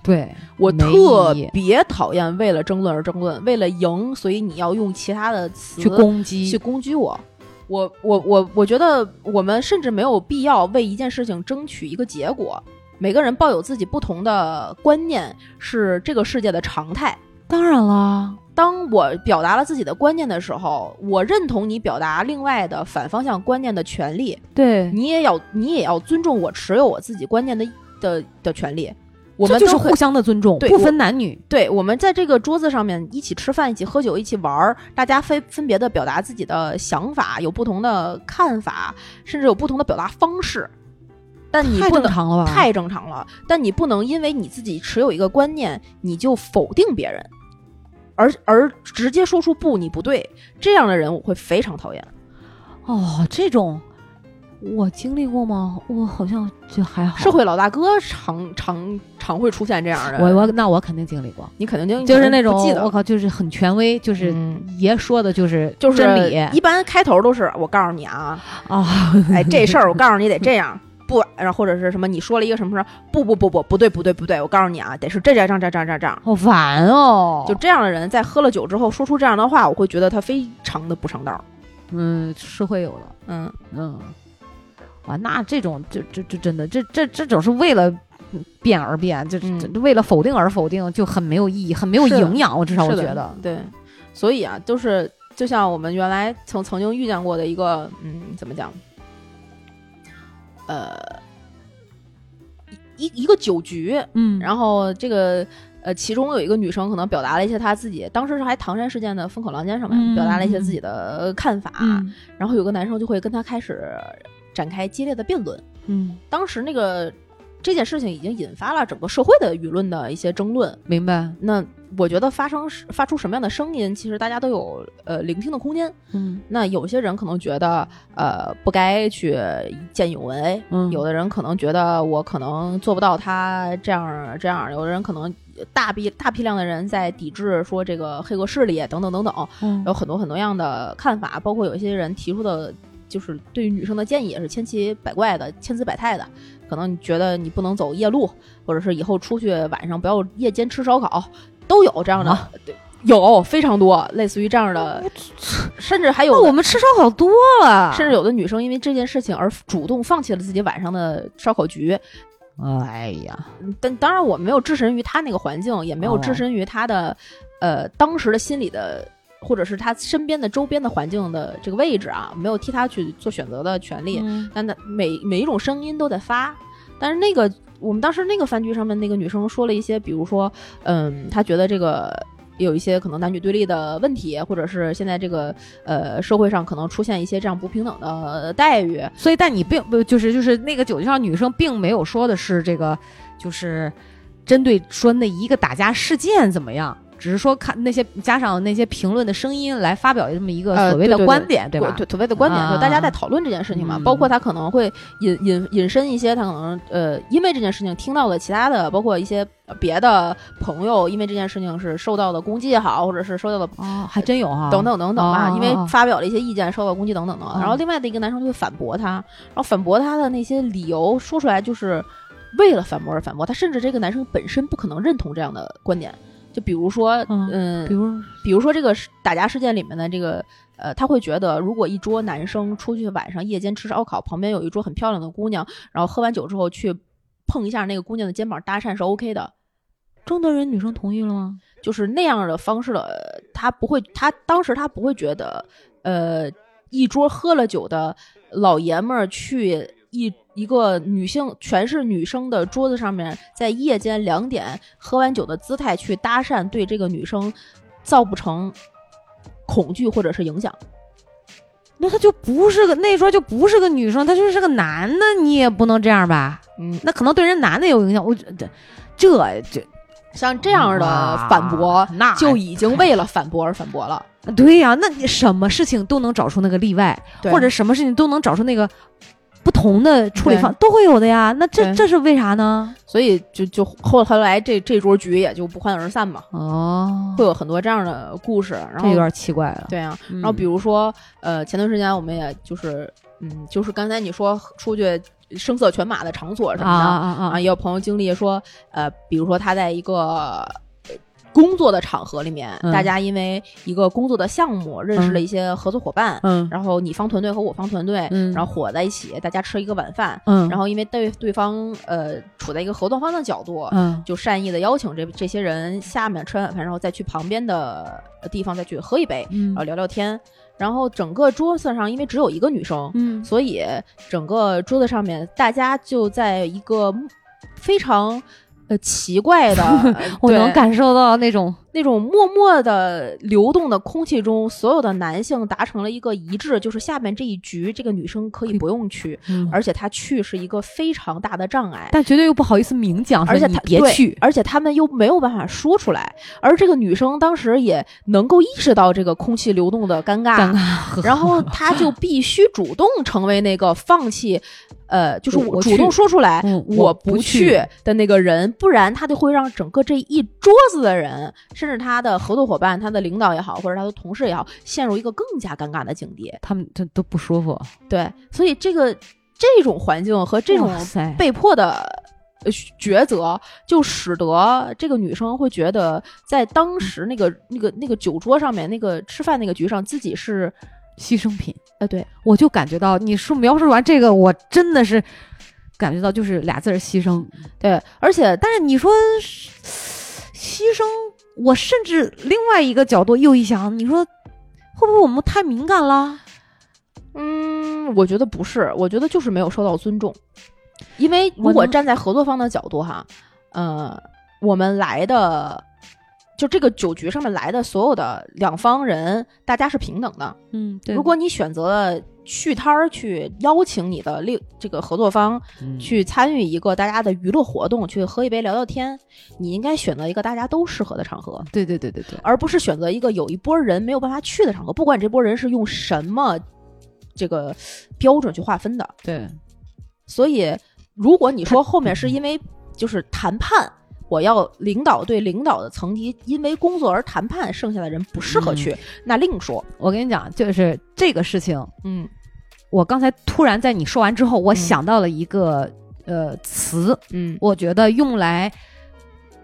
对我特别讨厌为了争论而争论，为了赢，所以你要用其他的词去攻击去攻击我。我我我我觉得我们甚至没有必要为一件事情争取一个结果。每个人抱有自己不同的观念是这个世界的常态。当然了，当我表达了自己的观念的时候，我认同你表达另外的反方向观念的权利。对你也要，你也要尊重我持有我自己观念的的的权利。我们就是互相的尊重，不分男女。对，我们在这个桌子上面一起吃饭，一起喝酒，一起玩儿，大家分分别的表达自己的想法，有不同的看法，甚至有不同的表达方式。但你不能太正常了，但你不能因为你自己持有一个观念，你就否定别人，而而直接说出不，你不对，这样的人我会非常讨厌。哦，这种我经历过吗？我好像就还好。社会老大哥常常常会出现这样的。我我那我肯定经历过，你肯定经历就是那种我靠，就是很权威，就是爷说的就是就是真理。一般开头都是我告诉你啊啊，哎这事儿我告诉你得这样。不，然后或者是什么？你说了一个什么什么？不不不不，不对不对不对！我告诉你啊，得是这这这样这样这样这样。好烦哦！就这样的人，在喝了酒之后说出这样的话，我会觉得他非常的不上道。嗯，是会有的。嗯嗯，哇，那这种就这这真的这这这种是为了变而变，就是为了否定而否定，就很没有意义，很没有营养。我至少我觉得，对。所以啊，就是就像我们原来曾曾经遇见过的一个，嗯，怎么讲？呃，一一个酒局，嗯，然后这个呃，其中有一个女生可能表达了一些她自己当时是还唐山事件的风口浪尖上面表达了一些自己的看法，然后有个男生就会跟她开始展开激烈的辩论，嗯，当时那个这件事情已经引发了整个社会的舆论的一些争论。明白？那我觉得发生发出什么样的声音，其实大家都有呃聆听的空间。嗯，那有些人可能觉得呃不该去见义勇为，嗯，有的人可能觉得我可能做不到他这样这样，有的人可能大批大批量的人在抵制说这个黑恶势力等等等等，有很多很多样的看法，包括有一些人提出的。就是对于女生的建议也是千奇百怪的、千姿百态的，可能你觉得你不能走夜路，或者是以后出去晚上不要夜间吃烧烤，都有这样的，有非常多类似于这样的，甚至还有我们吃烧烤多了，甚至有的女生因为这件事情而主动放弃了自己晚上的烧烤局。哎呀，但当然我没有置身于他那个环境，也没有置身于他的呃当时的心理的。或者是他身边的周边的环境的这个位置啊，没有替他去做选择的权利。但他每每一种声音都在发。但是那个我们当时那个饭局上面那个女生说了一些，比如说，嗯，她觉得这个有一些可能男女对立的问题，或者是现在这个呃社会上可能出现一些这样不平等的待遇。所以，但你并不就是就是那个酒局上女生并没有说的是这个，就是针对说那一个打架事件怎么样。只是说看那些加上那些评论的声音来发表这么一个所谓的观点，对吧？对，所谓的观点，就大家在讨论这件事情嘛。包括他可能会引引引申一些，他可能呃，因为这件事情听到了其他的，包括一些别的朋友，因为这件事情是受到的攻击也好，或者是受到的啊，还真有哈，等等等等吧。因为发表了一些意见，受到攻击等等等。然后另外的一个男生就会反驳他，然后反驳他的那些理由说出来，就是为了反驳而反驳。他甚至这个男生本身不可能认同这样的观点。就比如说，嗯，比如，比如说这个打架事件里面的这个，呃，他会觉得，如果一桌男生出去晚上夜间吃烧烤，旁边有一桌很漂亮的姑娘，然后喝完酒之后去碰一下那个姑娘的肩膀搭讪是 OK 的。征得人女生同意了吗？就是那样的方式了，他不会，他当时他不会觉得，呃，一桌喝了酒的老爷们儿去。一一个女性全是女生的桌子上面，在夜间两点喝完酒的姿态去搭讪，对这个女生造不成恐惧或者是影响，那他就不是个那时候就不是个女生，他就是个男的，你也不能这样吧？嗯，那可能对人男的有影响。我这这这像这样的反驳，那就已经为了反驳而反驳了。对呀，那你什么事情都能找出那个例外，或者什么事情都能找出那个。不同的处理方都会有的呀，那这这是为啥呢？所以就就后后来这这桌局也就不欢而散嘛。哦，会有很多这样的故事，然后有点奇怪了。对啊，然后比如说呃，前段时间我们也就是嗯，就是刚才你说出去声色犬马的场所什么的啊啊啊，也有朋友经历说呃，比如说他在一个。工作的场合里面，大家因为一个工作的项目认识了一些合作伙伴，嗯，然后你方团队和我方团队，嗯，然后伙在一起，大家吃一个晚饭，嗯，然后因为对对方呃处在一个合作方的角度，嗯，就善意的邀请这这些人下面吃完晚饭，然后再去旁边的地方再去喝一杯，嗯。然后聊聊天，然后整个桌子上因为只有一个女生，嗯，所以整个桌子上面大家就在一个非常。呃，奇怪的，我能感受到那种那种默默的流动的空气中，所有的男性达成了一个一致，就是下面这一局，这个女生可以不用去，而且她去是一个非常大的障碍，但绝对又不好意思明讲，而且她别去，而且他们又没有办法说出来，而这个女生当时也能够意识到这个空气流动的尴尬，然后她就必须主动成为那个放弃。呃，就是我主动说出来，我不去的那个人，不然他就会让整个这一桌子的人，甚至他的合作伙伴、他的领导也好，或者他的同事也好，陷入一个更加尴尬的境地。他们他都不舒服。对，所以这个这种环境和这种被迫的抉择，就使得这个女生会觉得，在当时那个那个那个酒桌上面，那个吃饭那个局上，自己是。牺牲品，呃，对我就感觉到你说描述完这个，我真的是感觉到就是俩字儿牺牲，对，而且但是你说牺牲，我甚至另外一个角度又一想，你说会不会我们太敏感了？嗯，我觉得不是，我觉得就是没有受到尊重，因为如果站在合作方的角度哈，呃，我们来的。就这个酒局上面来的所有的两方人，大家是平等的。嗯，对如果你选择了续摊儿去邀请你的另这个合作方去参与一个大家的娱乐活动，去喝一杯聊聊天，你应该选择一个大家都适合的场合。对对对对对，而不是选择一个有一波人没有办法去的场合。不管这波人是用什么这个标准去划分的。对，所以如果你说后面是因为就是谈判。我要领导对领导的层级因为工作而谈判，剩下的人不适合去，那另说。我跟你讲，就是这个事情，嗯，我刚才突然在你说完之后，我想到了一个呃词，嗯，我觉得用来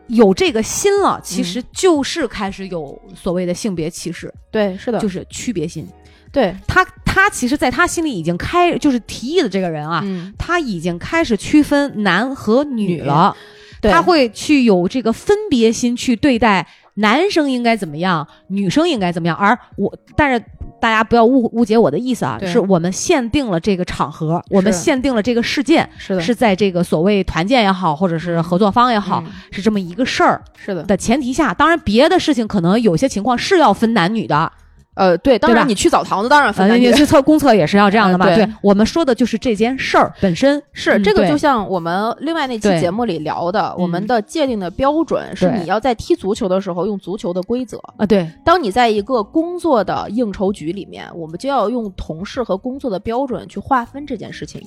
有这个心了，其实就是开始有所谓的性别歧视。对，是的，就是区别心。对他，他其实在他心里已经开，就是提议的这个人啊，他已经开始区分男和女了。他会去有这个分别心去对待男生应该怎么样，女生应该怎么样。而我，但是大家不要误误解我的意思啊，是我们限定了这个场合，我们限定了这个事件，是的，是在这个所谓团建也好，或者是合作方也好，是这么一个事儿，是的。的前提下，当然别的事情可能有些情况是要分男女的。呃，对，当然你去澡堂子，当然分你去 测公厕也是要这样的嘛。对，我们说的就是这件事儿本身是这个，就像我们另外那期节目里聊的，我们的界定的标准是你要在踢足球的时候用足球的规则啊。对，当你在一个工作的应酬局里面，我们就要用同事和工作的标准去划分这件事情。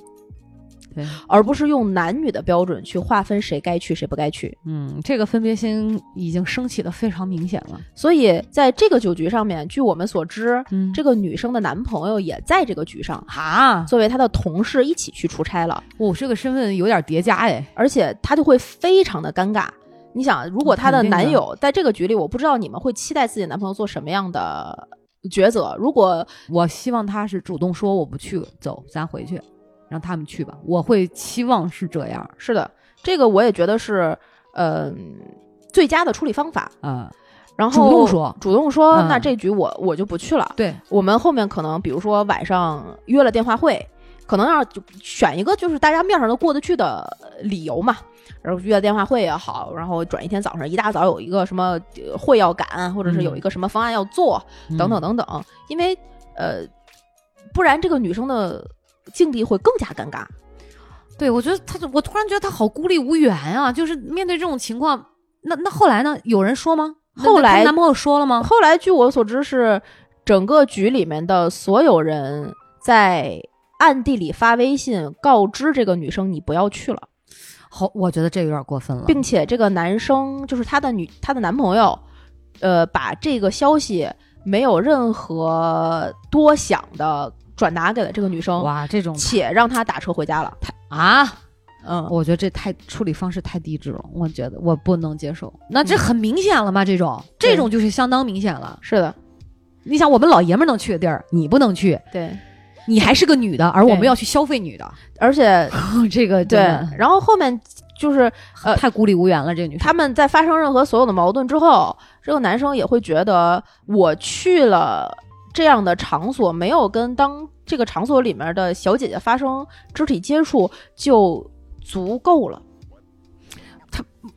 而不是用男女的标准去划分谁该去谁不该去。嗯，这个分别心已经升起的非常明显了。所以在这个酒局上面，据我们所知，这个女生的男朋友也在这个局上啊，作为她的同事一起去出差了。哦，这个身份有点叠加哎，而且他就会非常的尴尬。你想，如果她的男友在这个局里，我不知道你们会期待自己男朋友做什么样的抉择。如果我希望他是主动说我不去，走，咱回去。让他们去吧，我会期望是这样。是的，这个我也觉得是，呃，最佳的处理方法啊。然后主动说，主动说，那这局我我就不去了。对，我们后面可能比如说晚上约了电话会，可能要就选一个就是大家面上都过得去的理由嘛。然后约了电话会也好，然后转一天早上一大早有一个什么会要赶，或者是有一个什么方案要做，等等等等。因为呃，不然这个女生的。境地会更加尴尬，对我觉得他，我突然觉得他好孤立无援啊！就是面对这种情况，那那后来呢？有人说吗？后来男朋友说了吗？后来据我所知是，整个局里面的所有人在暗地里发微信告知这个女生你不要去了。好，我觉得这有点过分了，并且这个男生就是他的女，她的男朋友，呃，把这个消息没有任何多想的。转达给了这个女生，哇，这种且让她打车回家了，太啊，嗯，我觉得这太处理方式太低智了，我觉得我不能接受。那这很明显了吗？这种这种就是相当明显了。是的，你想我们老爷们能去的地儿，你不能去，对，你还是个女的，而我们要去消费女的，而且 这个对，然后后面就是呃太孤立无援了，这个女生。他们在发生任何所有的矛盾之后，这个男生也会觉得我去了。这样的场所没有跟当这个场所里面的小姐姐发生肢体接触就足够了。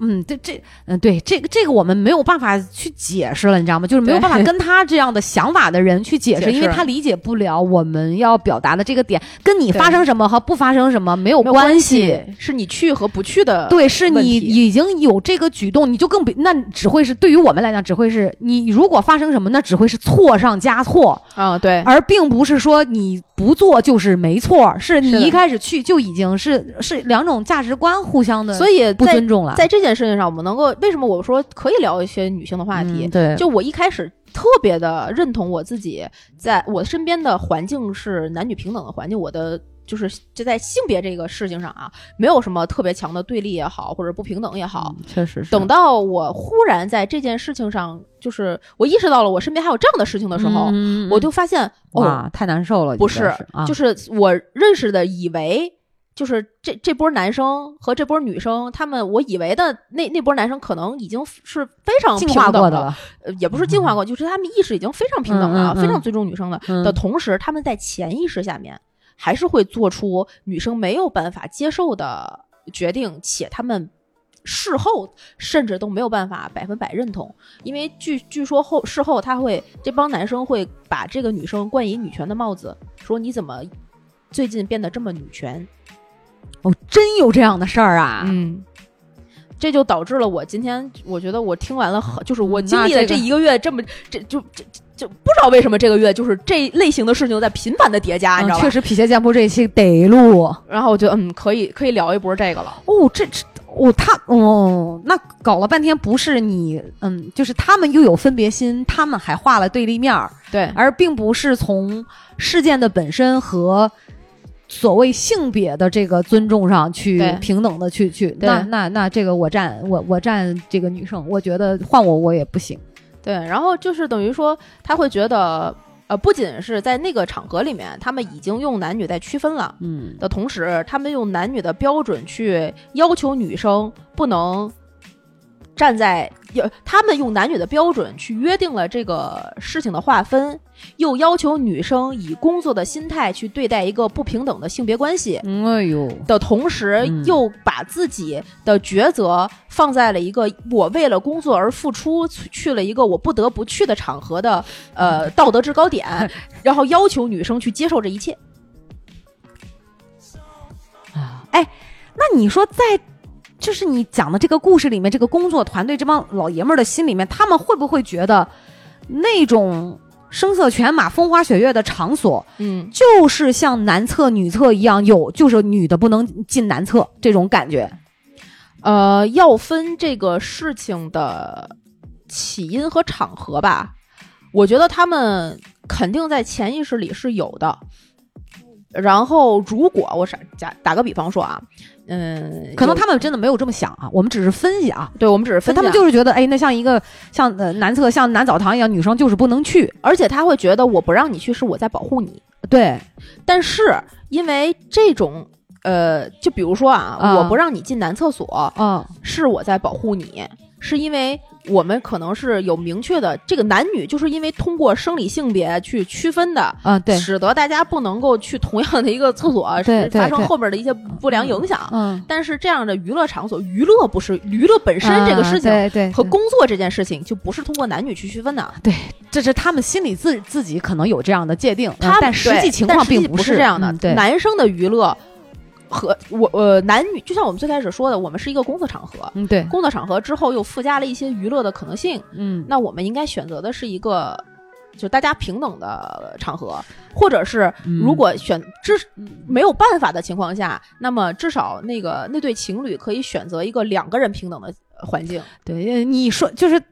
他嗯，对这嗯，对这个这个我们没有办法去解释了，你知道吗？就是没有办法跟他这样的想法的人去解释，因为他理解不了我们要表达的这个点，跟你发生什么和不发生什么没有关系，是你去和不去的。对，是你已经有这个举动，你就更别那只会是对于我们来讲，只会是你如果发生什么，那只会是错上加错啊，对，而并不是说你不做就是没错，是你一开始去就已经是是两种价值观互相的，所以不尊重了，在这件事情上。我们能够为什么我说可以聊一些女性的话题？对，就我一开始特别的认同我自己，在我身边的环境是男女平等的环境，我的就是就在性别这个事情上啊，没有什么特别强的对立也好，或者不平等也好。确实是。等到我忽然在这件事情上，就是我意识到了我身边还有这样的事情的时候，我就发现哇，太难受了。不是，就是我认识的以为。就是这这波男生和这波女生，他们我以为的那那波男生可能已经是非常进化过的了，呃，也不是进化 过，就是他们意识已经非常平等了，非常尊重女生的。的同时，他们在潜意识下面还是会做出女生没有办法接受的决定，且他们事后甚至都没有办法百分百认同，因为据据说后事后他会这帮男生会把这个女生冠以女权的帽子，说你怎么最近变得这么女权？哦，真有这样的事儿啊！嗯，这就导致了我今天我觉得我听完了，很就是我经历了这一个月这么这就这。就不知道为什么这个月就是这类型的事情在频繁的叠加，你知道吗？确实，皮鞋剑铺这一期得录，然后我觉得嗯，可以可以聊一波这个了。哦，这这哦，他哦，那搞了半天不是你嗯，就是他们又有分别心，他们还画了对立面儿，对，而并不是从事件的本身和所谓性别的这个尊重上去平等的去去。那那那这个我站我我站这个女生，我觉得换我我也不行。对，然后就是等于说，他会觉得，呃，不仅是在那个场合里面，他们已经用男女在区分了，嗯，的同时，他们用男女的标准去要求女生不能。站在要他们用男女的标准去约定了这个事情的划分，又要求女生以工作的心态去对待一个不平等的性别关系。哎呦，的同时又把自己的抉择放在了一个我为了工作而付出去了一个我不得不去的场合的 呃道德制高点，然后要求女生去接受这一切。啊，哎，那你说在？就是你讲的这个故事里面，这个工作团队这帮老爷们儿的心里面，他们会不会觉得那种声色犬马、风花雪月的场所，嗯，就是像男厕、女厕一样，有就是女的不能进男厕这种感觉？呃，要分这个事情的起因和场合吧。我觉得他们肯定在潜意识里是有的。然后，如果我是假打个比方说啊，嗯，可能他们真的没有这么想啊，我们只是分析啊，对我们只是分析，他们就是觉得，哎，那像一个像呃男厕像男澡堂一样，女生就是不能去，而且他会觉得我不让你去是我在保护你，对。但是因为这种呃，就比如说啊，我不让你进男厕所，嗯，是我在保护你，是因为。我们可能是有明确的这个男女，就是因为通过生理性别去区分的啊，对，使得大家不能够去同样的一个厕所，对，发生后边的一些不良影响。嗯，但是这样的娱乐场所，娱乐不是娱乐本身这个事情，对对，和工作这件事情就不是通过男女去区分的。对，这是他们心里自自己可能有这样的界定，他但实际情况并不是这样的。对，男生的娱乐。和我呃男女就像我们最开始说的，我们是一个工作场合，嗯对，工作场合之后又附加了一些娱乐的可能性，嗯，那我们应该选择的是一个就大家平等的场合，或者是如果选至没有办法的情况下，那么至少那个那对情侣可以选择一个两个人平等的环境。对，你说就是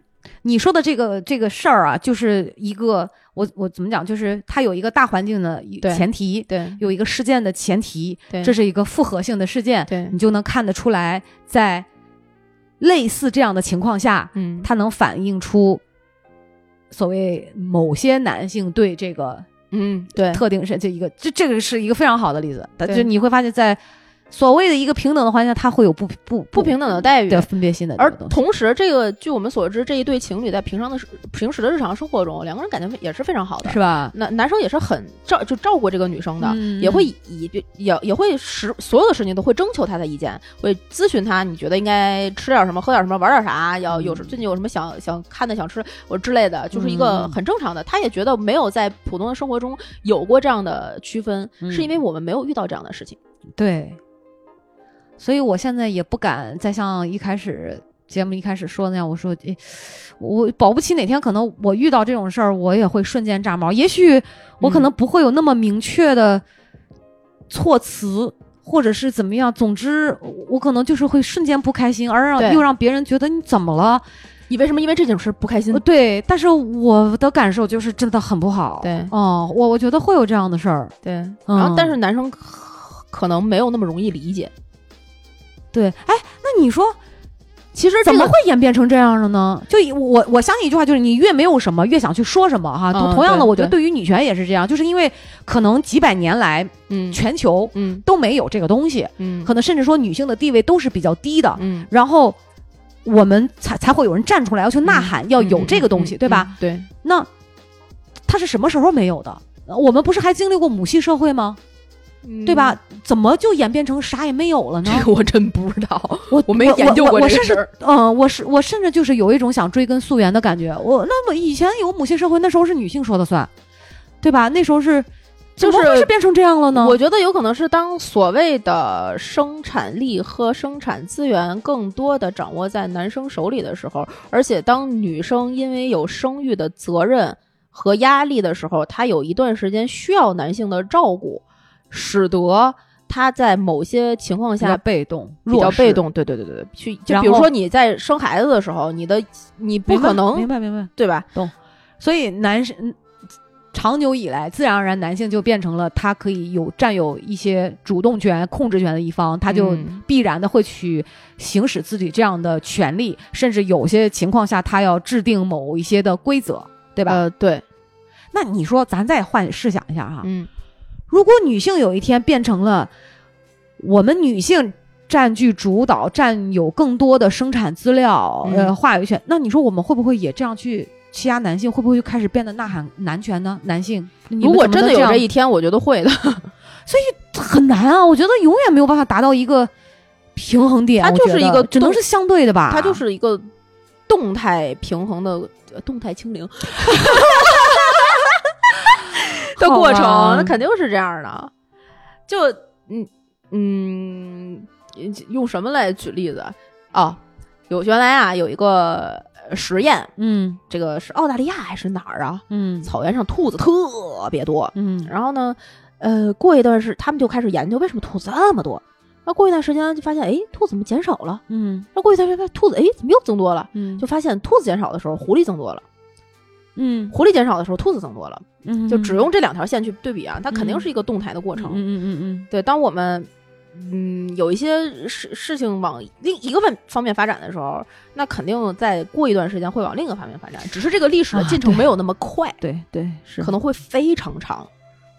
你说的这个这个事儿啊，就是一个。我我怎么讲？就是它有一个大环境的前提，对，有一个事件的前提，对，这是一个复合性的事件，对，你就能看得出来，在类似这样的情况下，嗯，它能反映出所谓某些男性对这个，嗯，对，特定是这一个，这这个是一个非常好的例子，就你会发现在。所谓的一个平等的环境，它会有不不不平等的待遇的分别心的。而同时，这个据我们所知，这一对情侣在平常的平时的日常生活中，两个人感情也是非常好的，是吧？男男生也是很照就照顾这个女生的，也会以也也会时所有的事情都会征求她的意见，会咨询她，你觉得应该吃点什么，喝点什么，玩点啥？要有最近有什么想想看的、想吃我之类的，就是一个很正常的。他也觉得没有在普通的生活中有过这样的区分，是因为我们没有遇到这样的事情。对。所以，我现在也不敢再像一开始节目一开始说的那样。我说，诶，我保不齐哪天可能我遇到这种事儿，我也会瞬间炸毛。也许我可能不会有那么明确的措辞，或者是怎么样。总之，我可能就是会瞬间不开心，而让又让别人觉得你怎么了？你为什么因为这件事不开心？对，但是我的感受就是真的很不好。对，哦，我我觉得会有这样的事儿。对，然后但是男生可能没有那么容易理解。对，哎，那你说，其实怎么会演变成这样的呢？就我我相信一句话，就是你越没有什么，越想去说什么哈。同同样的，我觉得对于女权也是这样，就是因为可能几百年来，嗯，全球嗯都没有这个东西，嗯，可能甚至说女性的地位都是比较低的，嗯，然后我们才才会有人站出来要去呐喊，要有这个东西，对吧？对，那他是什么时候没有的？我们不是还经历过母系社会吗？对吧？怎么就演变成啥也没有了呢？这个我真不知道，我我没研究过这事儿。嗯，我是我甚至就是有一种想追根溯源的感觉。我那么以前有母系社会，那时候是女性说的算，对吧？那时候是。就是变成这样了呢？我觉得有可能是当所谓的生产力和生产资源更多的掌握在男生手里的时候，而且当女生因为有生育的责任和压力的时候，她有一段时间需要男性的照顾，使得他在某些情况下被动，比较被动。对对对对对，去就比如说你在生孩子的时候，你的你不可能明白明白对吧？懂。所以男生。长久以来，自然而然，男性就变成了他可以有占有一些主动权、控制权的一方，他就必然的会去行使自己这样的权利，甚至有些情况下，他要制定某一些的规则，对吧？呃，对。那你说，咱再换试想一下哈，嗯，如果女性有一天变成了我们女性占据主导、占有更多的生产资料、呃话语权，那你说我们会不会也这样去？欺压男性会不会就开始变得呐喊男权呢？男性，如果真的有这一天，我觉得会的。所以很难啊，我觉得永远没有办法达到一个平衡点。它就是一个，只能是相对的吧。它就是一个动态平衡的动态清零 的过程，那肯定是这样的。就嗯嗯，用什么来举例子啊？有原来啊，有一个。实验，嗯，这个是澳大利亚还是哪儿啊？嗯，草原上兔子特别多，嗯，然后呢，呃，过一段时，他们就开始研究为什么兔子这么多。那过一段时间就发现，哎，兔子怎么减少了？嗯，那过一段时间，兔子哎怎么又增多了？嗯，就发现兔子减少的时候，狐狸增多了。嗯，狐狸减少的时候，兔子增多了。嗯，就只用这两条线去对比啊，它肯定是一个动态的过程。嗯嗯嗯嗯，对，当我们。嗯，有一些事事情往另一个方方面发展的时候，那肯定再过一段时间会往另一个方面发展，只是这个历史的进程没有那么快。对对，是可能会非常长。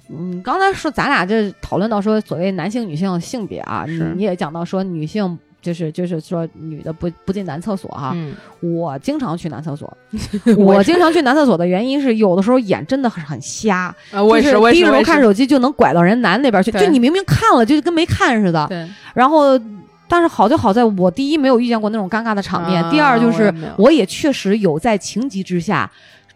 嗯，刚才说咱俩这讨论到说所谓男性女性性别啊，是你也讲到说女性。就是就是说，女的不不进男厕所哈。嗯，我经常去男厕所。我经常去男厕所的原因是，有的时候眼真的很很瞎。啊，我也是，低着头看手机就能拐到人男那边去。就你明明看了，就跟没看似的。对。然后，但是好就好在我第一没有遇见过那种尴尬的场面，第二就是我也确实有在情急之下。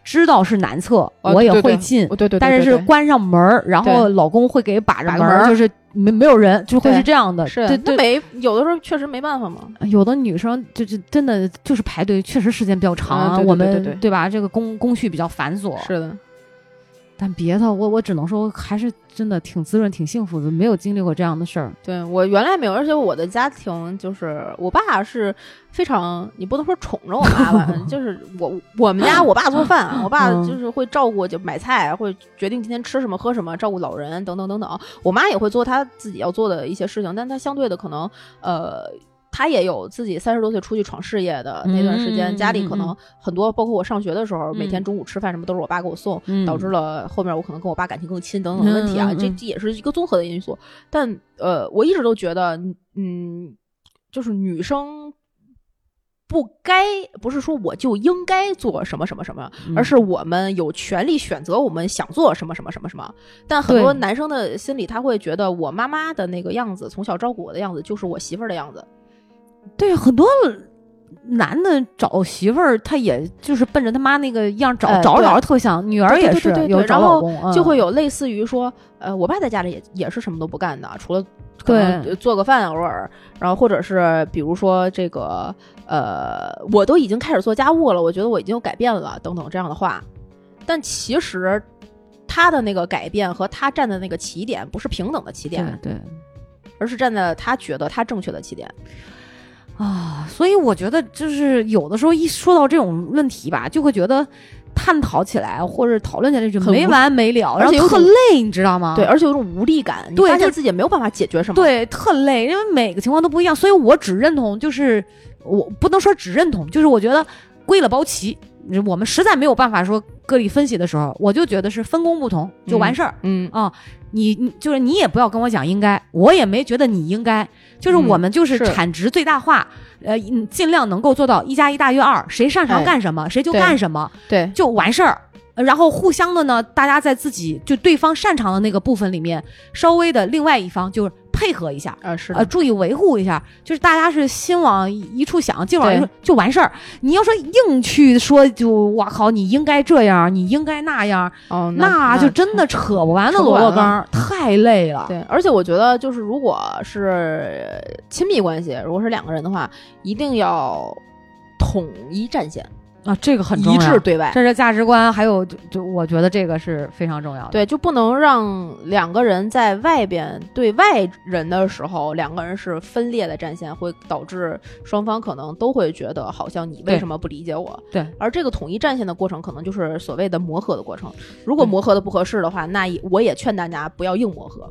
知道是男厕，我也会进，对对，但是是关上门儿，然后老公会给把着门儿，就是没没有人，就会是这样的。是，那没有的时候确实没办法嘛。有的女生就就真的就是排队，确实时间比较长，我们对吧？这个工工序比较繁琐。是的。但别的，我我只能说还是真的挺滋润、挺幸福的，没有经历过这样的事儿。对我原来没有，而且我的家庭就是我爸是非常，你不能说宠着我妈吧，就是我我们家我爸做饭，我爸就是会照顾，就买菜，会决定今天吃什么喝什么，照顾老人等等等等。我妈也会做她自己要做的一些事情，但她相对的可能呃。他也有自己三十多岁出去闯事业的那段时间，家里可能很多，包括我上学的时候，每天中午吃饭什么都是我爸给我送，导致了后面我可能跟我爸感情更亲等等的问题啊，这这也是一个综合的因素。但呃，我一直都觉得，嗯，就是女生不该不是说我就应该做什么什么什么，而是我们有权利选择我们想做什么什么什么什么。但很多男生的心里他会觉得，我妈妈的那个样子，从小照顾我的样子，就是我媳妇儿的样子。对，很多男的找媳妇儿，他也就是奔着他妈那个样找，找着找着特像。女儿也是有找老公，就会有类似于说，呃，我爸在家里也也是什么都不干的，除了对做个饭偶尔，然后或者是比如说这个，呃，我都已经开始做家务了，我觉得我已经有改变了，等等这样的话。但其实他的那个改变和他站的那个起点不是平等的起点，对，而是站在他觉得他正确的起点。啊，所以我觉得就是有的时候一说到这种问题吧，就会觉得探讨起来或者讨论起来就没完没了，而且特累，你知道吗？对，而且有种无力感，你，发现自己也没有办法解决什么，对，特累，因为每个情况都不一样，所以我只认同，就是我不能说只认同，就是我觉得归了包齐，我们实在没有办法说个例分析的时候，我就觉得是分工不同就完事儿，嗯啊。你你就是你也不要跟我讲应该，我也没觉得你应该，就是我们就是产值最大化，呃，尽量能够做到一加一大于二，谁擅长干什么谁就干什么，对，就完事儿。然后互相的呢，大家在自己就对方擅长的那个部分里面，稍微的另外一方就是配合一下，啊是呃，注意维护一下，就是大家是心往一处想，劲往一处就完事儿。你要说硬去说，就我靠，你应该这样，你应该那样，哦，那就真的扯不完的萝卜干，太累了。对，而且我觉得就是如果是亲密关系，如果是两个人的话，一定要统一战线。啊，这个很一致对外，这是价值观，还有就就我觉得这个是非常重要的。对，就不能让两个人在外边对外人的时候，两个人是分裂的战线，会导致双方可能都会觉得好像你为什么不理解我？对，而这个统一战线的过程，可能就是所谓的磨合的过程。如果磨合的不合适的话，那我也劝大家不要硬磨合。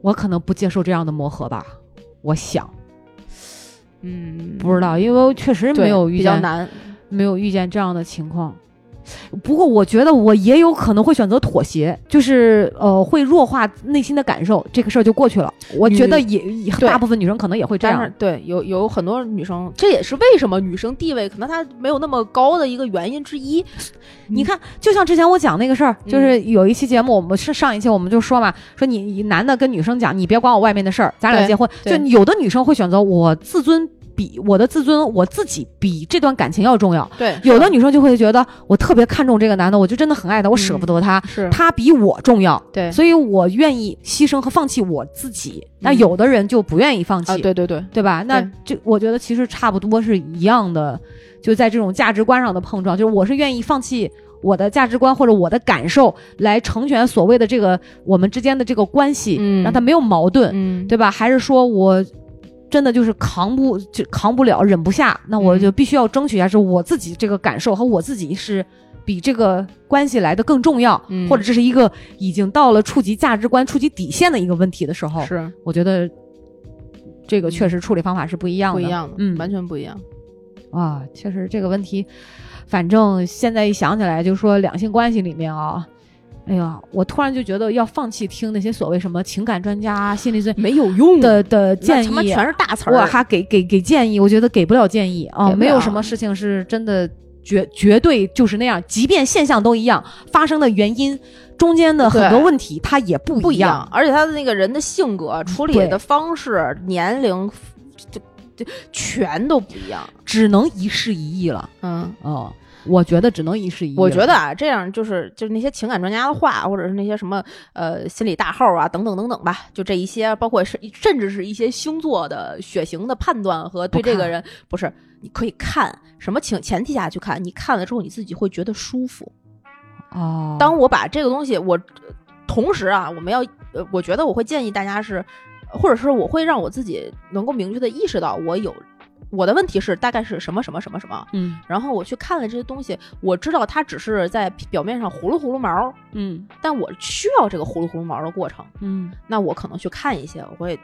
我可能不接受这样的磨合吧，我想。嗯，不知道，因为确实没有遇见难，没有遇见这样的情况。不过我觉得我也有可能会选择妥协，就是呃会弱化内心的感受，这个事儿就过去了。我觉得也大部分女生可能也会这样。对，有有很多女生，这也是为什么女生地位可能她没有那么高的一个原因之一。你看，就像之前我讲那个事儿，就是有一期节目，我们是上一期我们就说嘛，说你男的跟女生讲，你别管我外面的事儿，咱俩结婚。就有的女生会选择我自尊。比我的自尊，我自己比这段感情要重要。对，有的女生就会觉得我特别看重这个男的，我就真的很爱他，我舍不得他，是他比我重要。对，所以我愿意牺牲和放弃我自己。那有的人就不愿意放弃。对对对，对吧？那这我觉得其实差不多是一样的，就在这种价值观上的碰撞，就是我是愿意放弃我的价值观或者我的感受来成全所谓的这个我们之间的这个关系，让他没有矛盾，对吧？还是说我？真的就是扛不就扛不了，忍不下，那我就必须要争取一下，是我自己这个感受和我自己是比这个关系来的更重要，或者这是一个已经到了触及价值观、触及底线的一个问题的时候，是。我觉得这个确实处理方法是不一样的，不一样的，嗯，完全不一样。啊，确实这个问题，反正现在一想起来，就是说两性关系里面啊。哎呀，我突然就觉得要放弃听那些所谓什么情感专家、心理没有用的的建议，全是大词儿。我还给给给建议，我觉得给不了建议啊，没有什么事情是真的绝绝对就是那样。即便现象都一样，发生的原因中间的很多问题，它也不不一样。而且他的那个人的性格、处理的方式、年龄，就就全都不一样，只能一事一议了。嗯哦。我觉得只能一事一议。我觉得啊，这样就是就是那些情感专家的话，或者是那些什么呃心理大号啊，等等等等吧，就这一些，包括是甚至是一些星座的血型的判断和对这个人，不是你可以看什么情前提下去看，你看了之后你自己会觉得舒服。哦。当我把这个东西，我同时啊，我们要呃，我觉得我会建议大家是，或者是我会让我自己能够明确的意识到我有。我的问题是大概是什么什么什么什么，嗯，然后我去看了这些东西，我知道它只是在表面上糊噜糊噜毛，嗯，但我需要这个糊噜糊噜毛的过程，嗯，那我可能去看一些，我会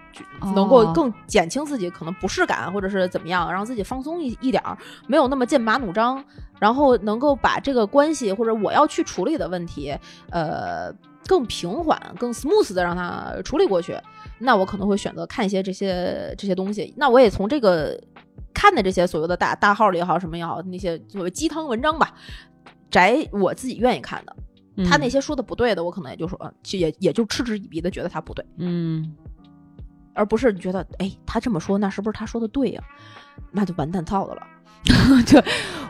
能够更减轻自己可能不适感，或者是怎么样，让自己放松一一点儿，没有那么剑拔弩张，然后能够把这个关系或者我要去处理的问题，呃，更平缓、更 smooth 的让它处理过去，那我可能会选择看一些这些这些东西，那我也从这个。看的这些所谓的大大号里也好，什么也好，那些所谓鸡汤文章吧，摘我自己愿意看的。他那些说的不对的，我可能也就说，也也就嗤之以鼻的觉得他不对。嗯，而不是你觉得，哎，他这么说，那是不是他说的对呀？那就完蛋操的了。就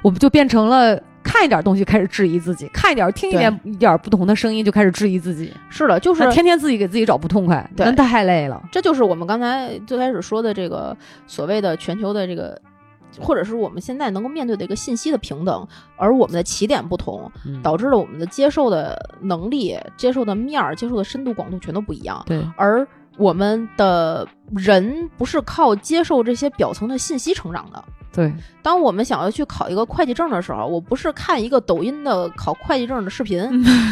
我们就变成了。看一点东西开始质疑自己，看一点听一点一点不同的声音就开始质疑自己。是的，就是天天自己给自己找不痛快，那太累了。这就是我们刚才最开始说的这个所谓的全球的这个，或者是我们现在能够面对的一个信息的平等，而我们的起点不同，导致了我们的接受的能力、接受的面儿、接受的深度广度全都不一样。对，而我们的人不是靠接受这些表层的信息成长的。对，当我们想要去考一个会计证的时候，我不是看一个抖音的考会计证的视频，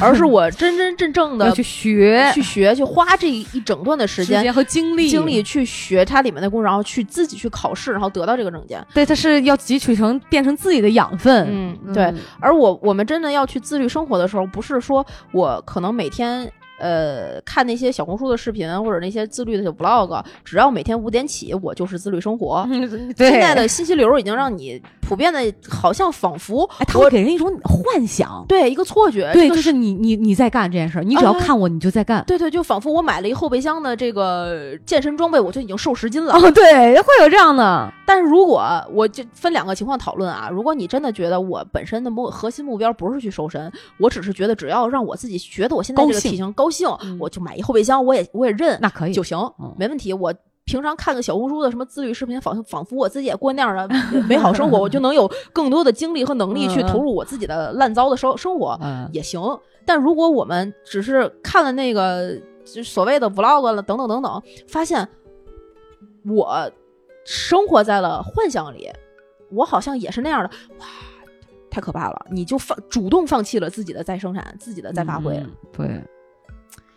而是我真真正正的 去学、去学、去花这一整段的时间和精力、精力去学它里面的功，然后去自己去考试，然后得到这个证件。对，它是要汲取成变成自己的养分。嗯，对。而我我们真的要去自律生活的时候，不是说我可能每天。呃，看那些小红书的视频或者那些自律的小 vlog，只要每天五点起，我就是自律生活。现在的信息流已经让你普遍的，好像仿佛哎，他会给人一种幻想，对一个错觉，对，就是你你你在干这件事儿，你只要看我，你就在干，对对，就仿佛我买了一后备箱的这个健身装备，我就已经瘦十斤了。哦，对，会有这样的。但是如果我就分两个情况讨论啊，如果你真的觉得我本身的目核心目标不是去瘦身，我只是觉得只要让我自己觉得我现在这个体型高兴，我就买一后备箱，我也我也认，那可以就行，没问题。我。平常看个小红书的什么自律视频，仿仿佛我自己也过那样的美好生活，我就能有更多的精力和能力去投入我自己的烂糟的生生活也行。但如果我们只是看了那个所谓的 vlog 了等等等等，发现我生活在了幻想里，我好像也是那样的，哇，太可怕了！你就放主动放弃了自己的再生产，自己的再发挥，对。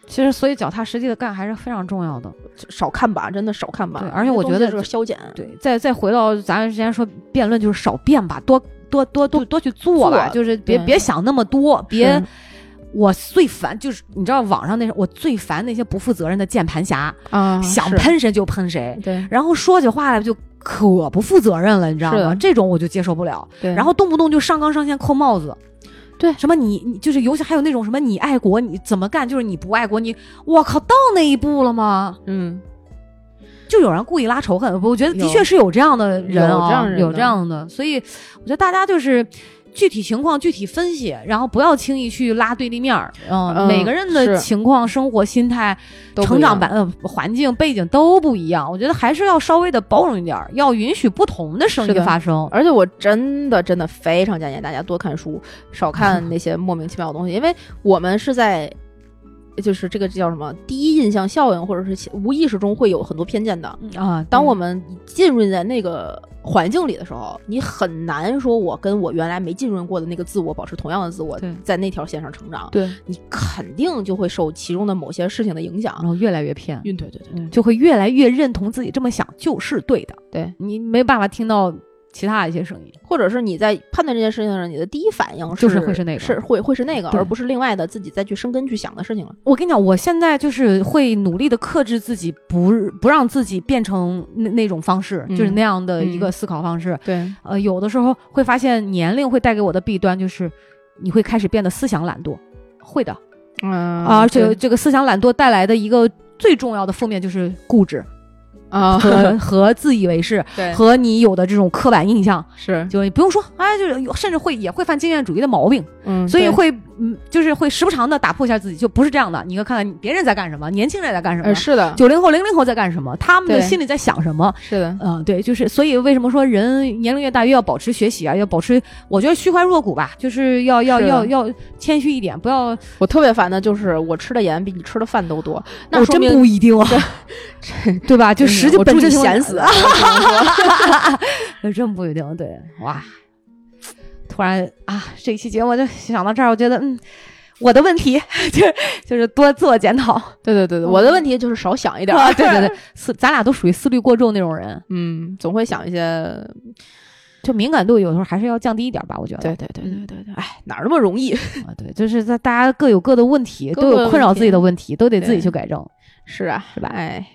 其实，所以脚踏实地的干还是非常重要的。少看吧，真的少看吧。对，而且我觉得是消减。对，再再回到咱之前说辩论，就是少辩吧，多多多多多去做吧，就是别别想那么多。别，我最烦就是你知道网上那我最烦那些不负责任的键盘侠啊，想喷谁就喷谁。对，然后说起话来就可不负责任了，你知道吗？这种我就接受不了。对，然后动不动就上纲上线扣帽子。对，什么你你就是尤其还有那种什么你爱国你怎么干就是你不爱国你我靠到那一步了吗？嗯，就有人故意拉仇恨，我觉得的确是有这样的人啊，有这样的，所以我觉得大家就是。具体情况具体分析，然后不要轻易去拉对立面儿。嗯，每个人的情况、生活心态、成长版呃环境背景都不一样。我觉得还是要稍微的包容一点，要允许不同的声音发生。而且我真的真的非常建议大家多看书，少看 那些莫名其妙的东西，因为我们是在。就是这个叫什么第一印象效应，或者是无意识中会有很多偏见的啊。当我们浸润在那个环境里的时候，你很难说我跟我原来没浸润过的那个自我保持同样的自我，在那条线上成长。对你肯定就会受其中的某些事情的影响，然后越来越偏。对对对对，就会越来越认同自己这么想就是对的。对你没办法听到。其他的一些声音，或者是你在判断这件事情上，你的第一反应就是会是那个，是会会是那个，而不是另外的自己再去生根去想的事情了。我跟你讲，我现在就是会努力的克制自己，不不让自己变成那那种方式，就是那样的一个思考方式。对，呃，有的时候会发现年龄会带给我的弊端，就是你会开始变得思想懒惰，会的，嗯，而且这个思想懒惰带来的一个最重要的负面就是固执。啊，和 和自以为是，对，和你有的这种刻板印象是，就不用说，哎，就是甚至会也会犯经验主义的毛病，嗯，所以会，嗯，就是会时不常的打破一下自己，就不是这样的。你看看别人在干什么，年轻人在干什么，是的，九零后、零零后在干什么，他们的心里在想什么，是的，嗯，对，就是所以为什么说人年龄越大越要保持学习啊，要保持，我觉得虚怀若谷吧，就是要要要要谦虚一点，不要。我特别烦的就是我吃的盐比你吃的饭都多，那真不一定啊，对吧？就实际本质闲。死啊！那 真不一定。对，哇！突然啊，这一期节目就想到这儿，我觉得，嗯，我的问题就就是多自我检讨。对对对对，我的问题就是少想一点。对对对，思咱俩都属于思虑过重那种人。嗯，总会想一些，就敏感度有时候还是要降低一点吧。我觉得。对对对对对对。哎，哪那么容易 啊？对，就是在大家各有各的问题，都有困扰自己的问题，都得自己去改正。是啊，是吧？哎。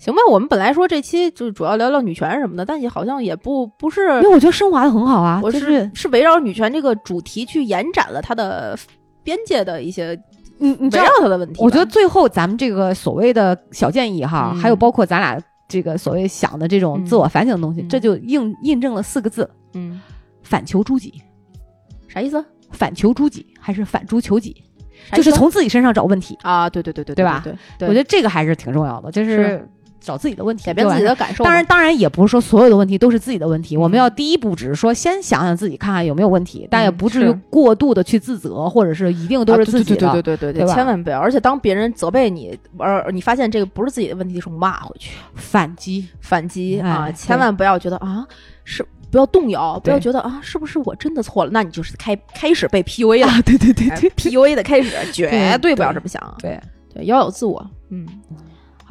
行吧，我们本来说这期就主要聊聊女权什么的，但也好像也不不是，因为我觉得升华的很好啊，我是是围绕女权这个主题去延展了它的边界的一些，你你知道它的问题。我觉得最后咱们这个所谓的小建议哈，还有包括咱俩这个所谓想的这种自我反省的东西，这就印印证了四个字，嗯，反求诸己，啥意思？反求诸己还是反诸求己？就是从自己身上找问题啊，对对对对，对吧？对，我觉得这个还是挺重要的，就是。找自己的问题，改变自己的感受。当然，当然也不是说所有的问题都是自己的问题。我们要第一步只是说，先想想自己，看看有没有问题，但也不至于过度的去自责，或者是一定都是自己的。对对对对对，千万不要。而且，当别人责备你，而你发现这个不是自己的问题的时候，骂回去，反击，反击啊！千万不要觉得啊，是不要动摇，不要觉得啊，是不是我真的错了？那你就是开开始被 PUA 了。对对对对，PUA 的开始，绝对不要这么想。对对，要有自我。嗯。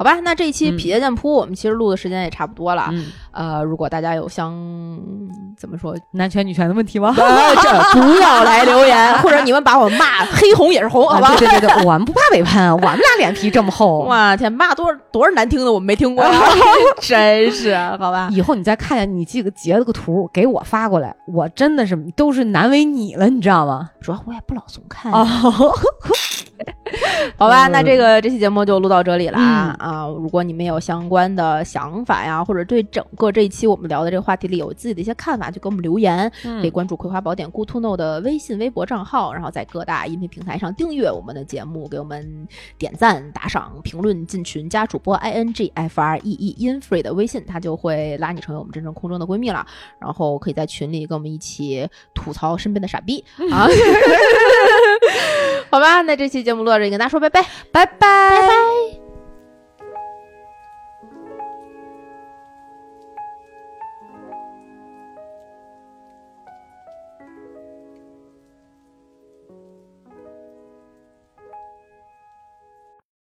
好吧，那这一期匹杰剑铺我们其实录的时间也差不多了。呃，如果大家有相怎么说 男权女权的问题吗？这不要来留言，或者你们把我骂黑红也是红，好吧？对对对，我们不怕被喷，我们俩脸皮这么厚。哇天，骂多少多少难听的我们没听过，真是好吧？以后你再看见你这个截了个图给我发过来，我真的是都是难为你了，你知道吗？主要我也不老总看。好吧，那这个这期节目就录到这里了啊啊！如果你们有相关的想法呀，或者对整个这一期我们聊的这个话题里有自己的一些看法，就给我们留言。可以关注《葵花宝典 Good to Know》的微信、微博账号，然后在各大音频平台上订阅我们的节目，给我们点赞、打赏、评论、进群、加主播 i n g f r e e infree 的微信，他就会拉你成为我们真正空中的闺蜜了。然后可以在群里跟我们一起吐槽身边的傻逼啊！好吧，那这期节目录到这里，跟大家说拜拜，拜拜，拜拜。